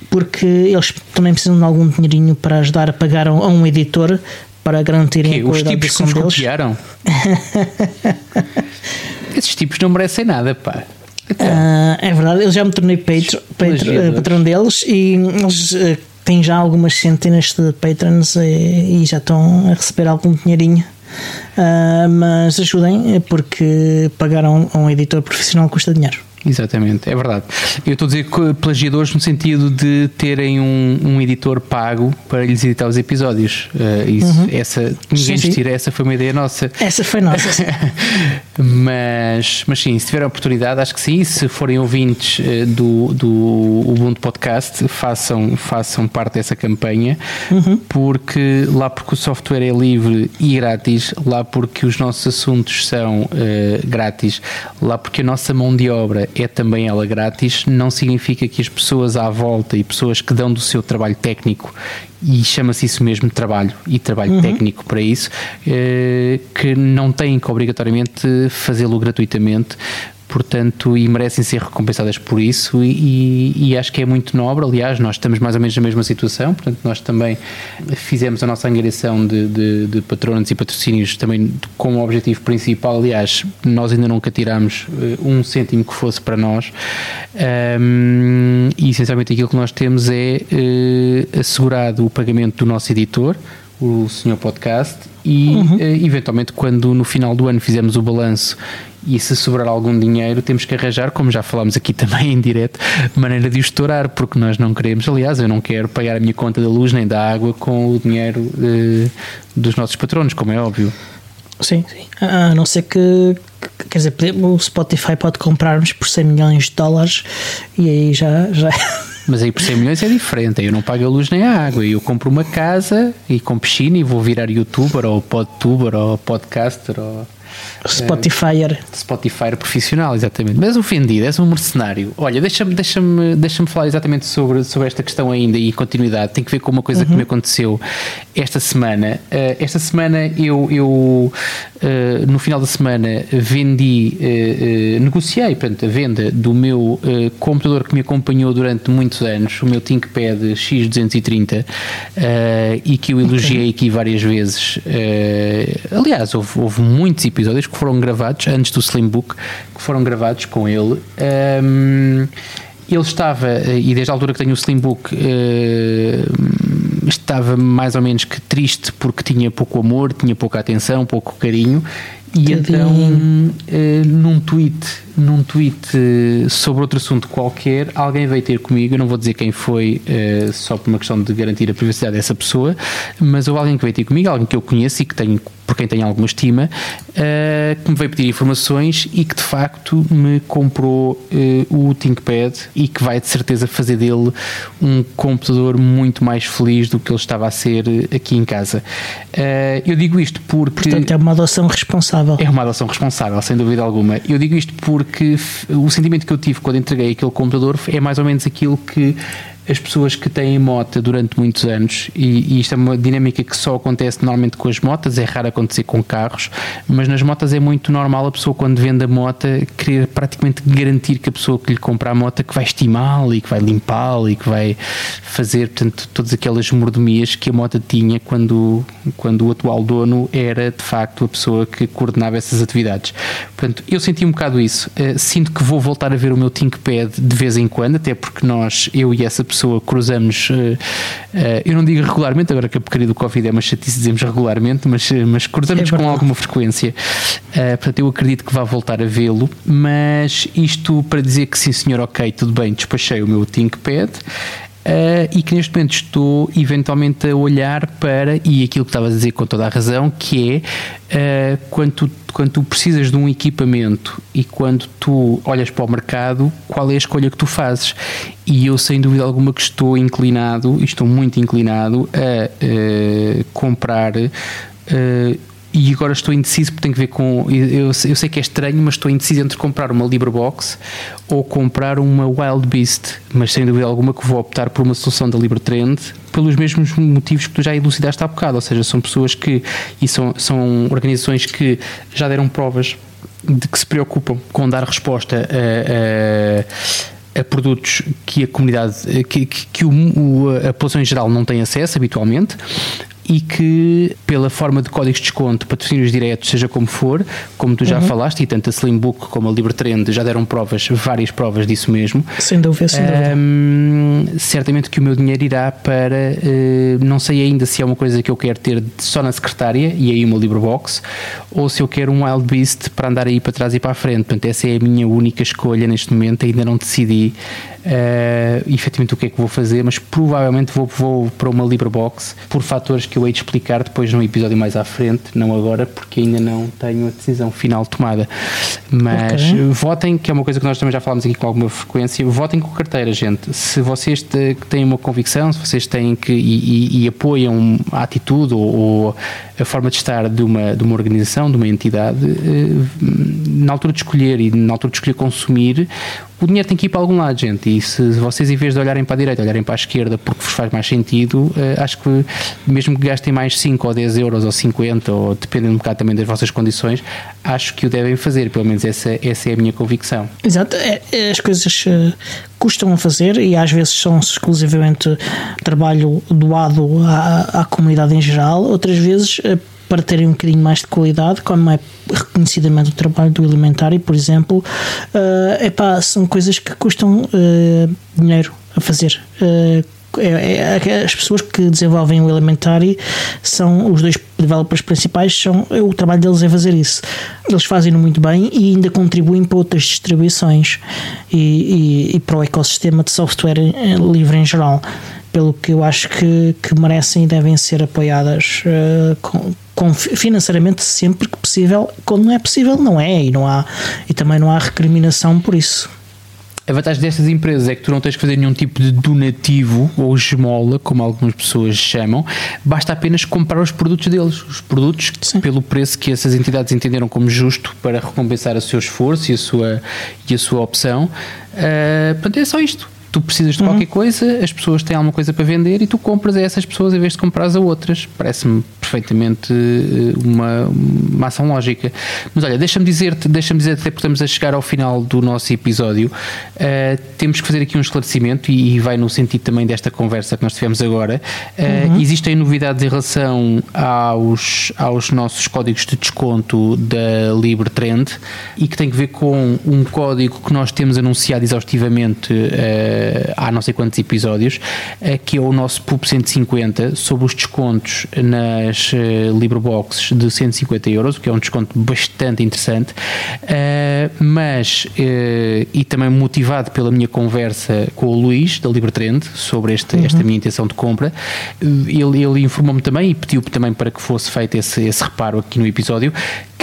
porque eles também precisam de algum dinheirinho para ajudar a pagar a um editor para garantirem que, a qualidade os tipos som deles. Copiaram? Esses tipos não merecem nada, pá. Então, uh, é verdade, eu já me tornei patro, patro, patrão deles e eles uh, têm já algumas centenas de patrons e, e já estão a receber algum dinheirinho. Uh, mas ajudem porque pagar a um, a um editor profissional custa dinheiro. Exatamente, é verdade. Eu estou a dizer plagiadores no sentido de terem um, um editor pago para lhes editar os episódios. Uh, isso, uhum. essa, ninguém sim, tira, essa foi uma ideia nossa. Essa foi nossa. mas, mas sim, se tiver a oportunidade, acho que sim. Se forem ouvintes uh, do, do Ubuntu Podcast, façam, façam parte dessa campanha, uhum. porque lá porque o software é livre e grátis, lá porque os nossos assuntos são uh, grátis, lá porque a nossa mão de obra é também ela grátis, não significa que as pessoas à volta e pessoas que dão do seu trabalho técnico e chama-se isso mesmo trabalho e trabalho uhum. técnico para isso, eh, que não têm que obrigatoriamente fazê-lo gratuitamente, portanto, e merecem ser recompensadas por isso, e, e, acho que é muito nobre. Aliás, nós estamos mais ou menos na mesma situação, portanto, nós também fizemos a nossa angariação de, de, de patronos e patrocínios também com o objetivo principal. Aliás, nós ainda nunca tirámos eh, um cêntimo que fosse para nós, um, e essencialmente aquilo que nós temos é uh, assegurado o pagamento do nosso editor o Senhor Podcast e uhum. Eh, eventualmente quando no final do ano fizermos o balanço e se sobrar algum dinheiro temos que arranjar, como já falámos aqui também em direto, maneira de o estourar, porque nós não queremos, aliás, eu não quero pagar a minha conta da luz nem da água com o dinheiro eh, dos nossos patronos, como é óbvio. Sim, sim. A não ser que, quer dizer, o Spotify pode comprar-nos por 100 milhões de dólares e aí já, já mas aí por 100 milhões é diferente. Aí eu não pago a luz nem a água. Eu compro uma casa e com piscina e vou virar youtuber ou podtuber ou podcaster ou Spotifyer. Uh, Spotifyer profissional, exatamente. Mas ofendido, és um mercenário. Olha, deixa-me deixa deixa falar exatamente sobre, sobre esta questão ainda e continuidade. Tem que ver com uma coisa uhum. que me aconteceu esta semana. Uh, esta semana eu, eu uh, no final da semana, vendi, negociei portanto, a venda do meu computador que me acompanhou durante muitos anos, o meu ThinkPad X230, e que eu elogiei okay. aqui várias vezes. aliás, houve, houve muitos episódios que foram gravados antes do Slimbook, que foram gravados com ele. Um, ele estava, e desde a altura que tenho o Slimbook, uh, estava mais ou menos que triste porque tinha pouco amor, tinha pouca atenção, pouco carinho, e então, uh, num tweet, num tweet uh, sobre outro assunto qualquer, alguém veio ter comigo, eu não vou dizer quem foi, uh, só por uma questão de garantir a privacidade dessa pessoa, mas houve alguém que veio ter comigo, alguém que eu conheço e que tenho, por quem tenho alguma estima, que me veio pedir informações e que de facto me comprou o ThinkPad e que vai de certeza fazer dele um computador muito mais feliz do que ele estava a ser aqui em casa. eu digo isto porque. Portanto, é uma adoção responsável. É uma adoção responsável, sem dúvida alguma. Eu digo isto porque o sentimento que eu tive quando entreguei aquele computador é mais ou menos aquilo que as pessoas que têm moto durante muitos anos, e, e isto é uma dinâmica que só acontece normalmente com as motas, é raro acontecer com carros, mas nas motas é muito normal a pessoa quando vende a moto querer praticamente garantir que a pessoa que lhe compra a moto que vai estimá-la e que vai limpá-la e que vai fazer portanto, todas aquelas mordomias que a moto tinha quando, quando o atual dono era de facto a pessoa que coordenava essas atividades. Portanto, eu senti um bocado isso. Uh, sinto que vou voltar a ver o meu ThinkPad de vez em quando, até porque nós, eu e essa pessoa, cruzamos, uh, uh, eu não digo regularmente, agora que a porcaria do Covid é uma chatice, dizemos regularmente, mas, mas cruzamos é com alguma frequência. portanto, eu acredito que vá voltar a vê-lo, mas isto para dizer que sim, senhor, ok, tudo bem, despachei o meu ThinkPad. Uh, e que neste momento estou eventualmente a olhar para, e aquilo que estava a dizer com toda a razão, que é uh, quando, tu, quando tu precisas de um equipamento e quando tu olhas para o mercado, qual é a escolha que tu fazes? E eu, sem dúvida alguma, que estou inclinado, e estou muito inclinado a uh, comprar e agora estou indeciso porque tem que ver com. Eu, eu, sei que é estranho, mas estou indeciso entre comprar uma LibreBox ou comprar uma Wild Beast, mas sem dúvida alguma que vou optar por uma solução da LibreTrend pelos mesmos motivos que tu já elucidaste há bocado, ou seja, são pessoas que. e são, são organizações que já deram provas de que se preocupam com dar resposta a, a, a produtos que a comunidade, que, que, que o, a população em geral não tem acesso habitualmente e que, pela forma de códigos de desconto, patrocínios diretos, seja como for, como tu já uhum. falaste, e tanto a Slimbook como a Libertrend já deram provas, várias provas disso mesmo. Sem dúvida, sem dúvida. Certamente que o meu dinheiro irá para, uh, não sei ainda se é uma coisa que eu quero ter só na secretária e aí uma Librebox, ou se eu quero um Wild Beast para andar aí para trás e para a frente. Portanto, essa é a minha única escolha neste momento, ainda não decidi uh, efetivamente o que é que vou fazer, mas provavelmente vou, vou para uma LibreBox por fatores que eu hei de explicar depois num episódio mais à frente, não agora, porque ainda não tenho a decisão final tomada. Mas okay. votem, que é uma coisa que nós também já falámos aqui com alguma frequência, votem com carteira, gente. Se vocês têm uma convicção, se vocês têm que e, e, e apoiam a atitude ou, ou, a forma de estar de uma, de uma organização, de uma entidade, eh, na altura de escolher e na altura de escolher consumir, o dinheiro tem que ir para algum lado, gente. E se vocês, em vez de olharem para a direita, olharem para a esquerda porque vos faz mais sentido, uh, acho que mesmo que gastem mais 5 ou 10 euros ou 50, ou dependendo um bocado também das vossas condições, acho que o devem fazer. Pelo menos essa, essa é a minha convicção. Exato. É, é, as coisas uh, custam a fazer e às vezes são exclusivamente trabalho doado à, à comunidade em geral, outras vezes. Para terem um bocadinho mais de qualidade, como é reconhecidamente o trabalho do Elementário, por exemplo, uh, epá, são coisas que custam uh, dinheiro a fazer. Uh, é, é, as pessoas que desenvolvem o Elementary são os dois developers principais, são, o trabalho deles é fazer isso. Eles fazem-no muito bem e ainda contribuem para outras distribuições e, e, e para o ecossistema de software livre em geral pelo que eu acho que, que merecem e devem ser apoiadas uh, com, com, financeiramente sempre que possível. Quando não é possível, não é, e, não há, e também não há recriminação por isso. A vantagem destas empresas é que tu não tens que fazer nenhum tipo de donativo ou esmola, como algumas pessoas chamam, basta apenas comprar os produtos deles, os produtos Sim. pelo preço que essas entidades entenderam como justo para recompensar o seu esforço e a sua, e a sua opção. Uh, portanto, é só isto tu precisas de uhum. qualquer coisa, as pessoas têm alguma coisa para vender e tu compras a essas pessoas em vez de comprar a outras. Parece-me perfeitamente eh, uma, uma ação lógica. Mas olha, deixa-me dizer-te, deixa-me dizer até porque estamos a chegar ao final do nosso episódio, uh, temos que fazer aqui um esclarecimento e, e, vai no sentido também desta conversa que nós tivemos agora. Uh, uhum. Existem novidades em relação aos, aos nossos códigos de desconto da Libre Trend e que tem que ver com um código que nós temos anunciado exaustivamente uh, há não sei quantos episódios, que é o nosso PUP 150 sobre os descontos nas nas uh, Libreboxes de 150 euros, o que é um desconto bastante interessante, uh, mas, uh, e também motivado pela minha conversa com o Luís, da Libertrend, sobre este, uhum. esta minha intenção de compra, ele, ele informou-me também e pediu também para que fosse feito esse, esse reparo aqui no episódio,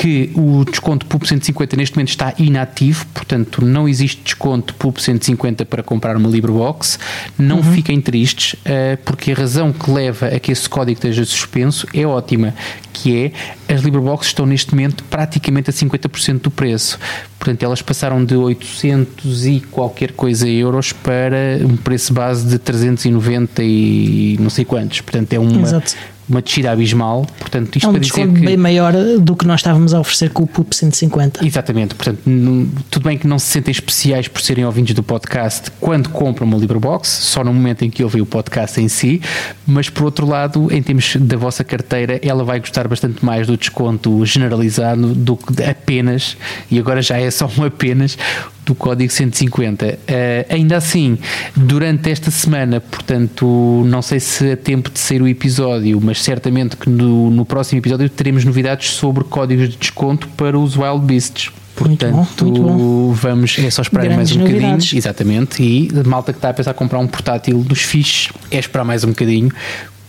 que o desconto PUP 150 neste momento está inativo, portanto não existe desconto PUP 150 para comprar uma LibreBox. Não uhum. fiquem tristes, uh, porque a razão que leva a que esse código esteja suspenso é ótima, que é as LibreBox estão neste momento praticamente a 50% do preço. Portanto, elas passaram de 800 e qualquer coisa euros para um preço base de 390 e não sei quantos. Portanto, é uma, Exato. Uma descida abismal. Portanto, isto É um para dizer desconto que. bem maior do que nós estávamos a oferecer com o PUP 150. Exatamente, portanto, não- tudo bem que não se sentem especiais por serem ouvintes do podcast quando compram uma LibreBox, só no momento em que ouvem o podcast em si, mas por outro lado, em termos da vossa carteira, ela vai gostar bastante mais do desconto generalizado do que apenas, e agora já é só um apenas, do código 150. Eh, ainda assim, durante esta semana, portanto, não sei se a tempo de sair o episódio, mas certamente que no, no próximo episódio teremos novidades sobre códigos de desconto para os Wild Beasts. Muito bom, Portanto, muito bom. vamos, é só esperar Grandes mais um bocadinho. novidades. Exatamente. E a malta que está a pensar comprar um portátil dos fiches, é esperar mais um bocadinho,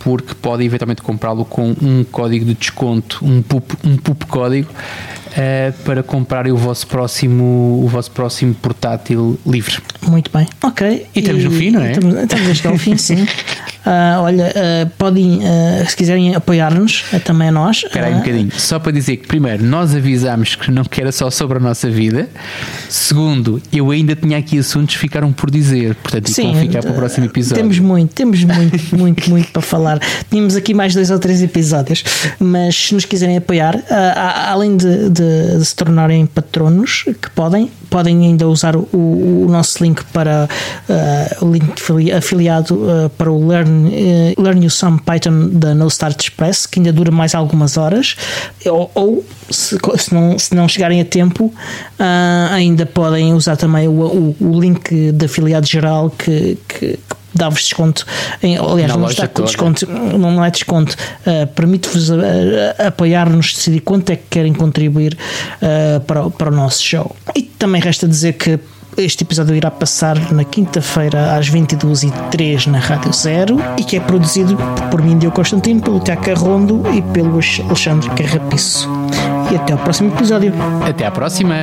porque pode eventualmente comprá-lo com um código de desconto, um PUP, um PUP código, eh, para comprarem o vosso próximo, o vosso próximo portátil livre. Muito bem. Ok. E estamos no fim, não é? Estamos, estamos a chegar ao fim, sim. Ah, olha, ah, podem, ah, se quiserem apoiar-nos, ah, também a nós. Espera aí um bocadinho. Só para dizer que, primeiro, nós avisámos que não que era só sobre a nossa vida. Segundo, eu ainda tinha aqui assuntos que ficaram por dizer. Portanto, Sim, vão ficar para o próximo episódio. Temos muito, temos muito, muito, muito para falar. Tínhamos aqui mais dois ou três episódios, mas se nos quiserem apoiar, além de, de- de se tornarem patronos, que podem, podem ainda usar o, o nosso link para o link afili- afiliado para o Learn, eh, Learn You Some Python da No Start Express, que ainda dura mais algumas horas, ou, ou se, se não, se não chegarem a tempo, ah, ainda podem usar também o, o, o link de afiliado geral que, que, que dá-vos desconto. Em, aliás, Na não está com desconto, não é desconto, ah, permite-vos ah, apoiar-nos, decidir quanto é que querem contribuir ah, para, para o nosso show. E também resta dizer que este episódio irá passar na quinta-feira às 22h03 na Rádio Zero e que é produzido por mim, Diogo Constantino, pelo Tiago Carrondo e pelo Alexandre Carrapiço. E até ao próximo episódio. Até à próxima!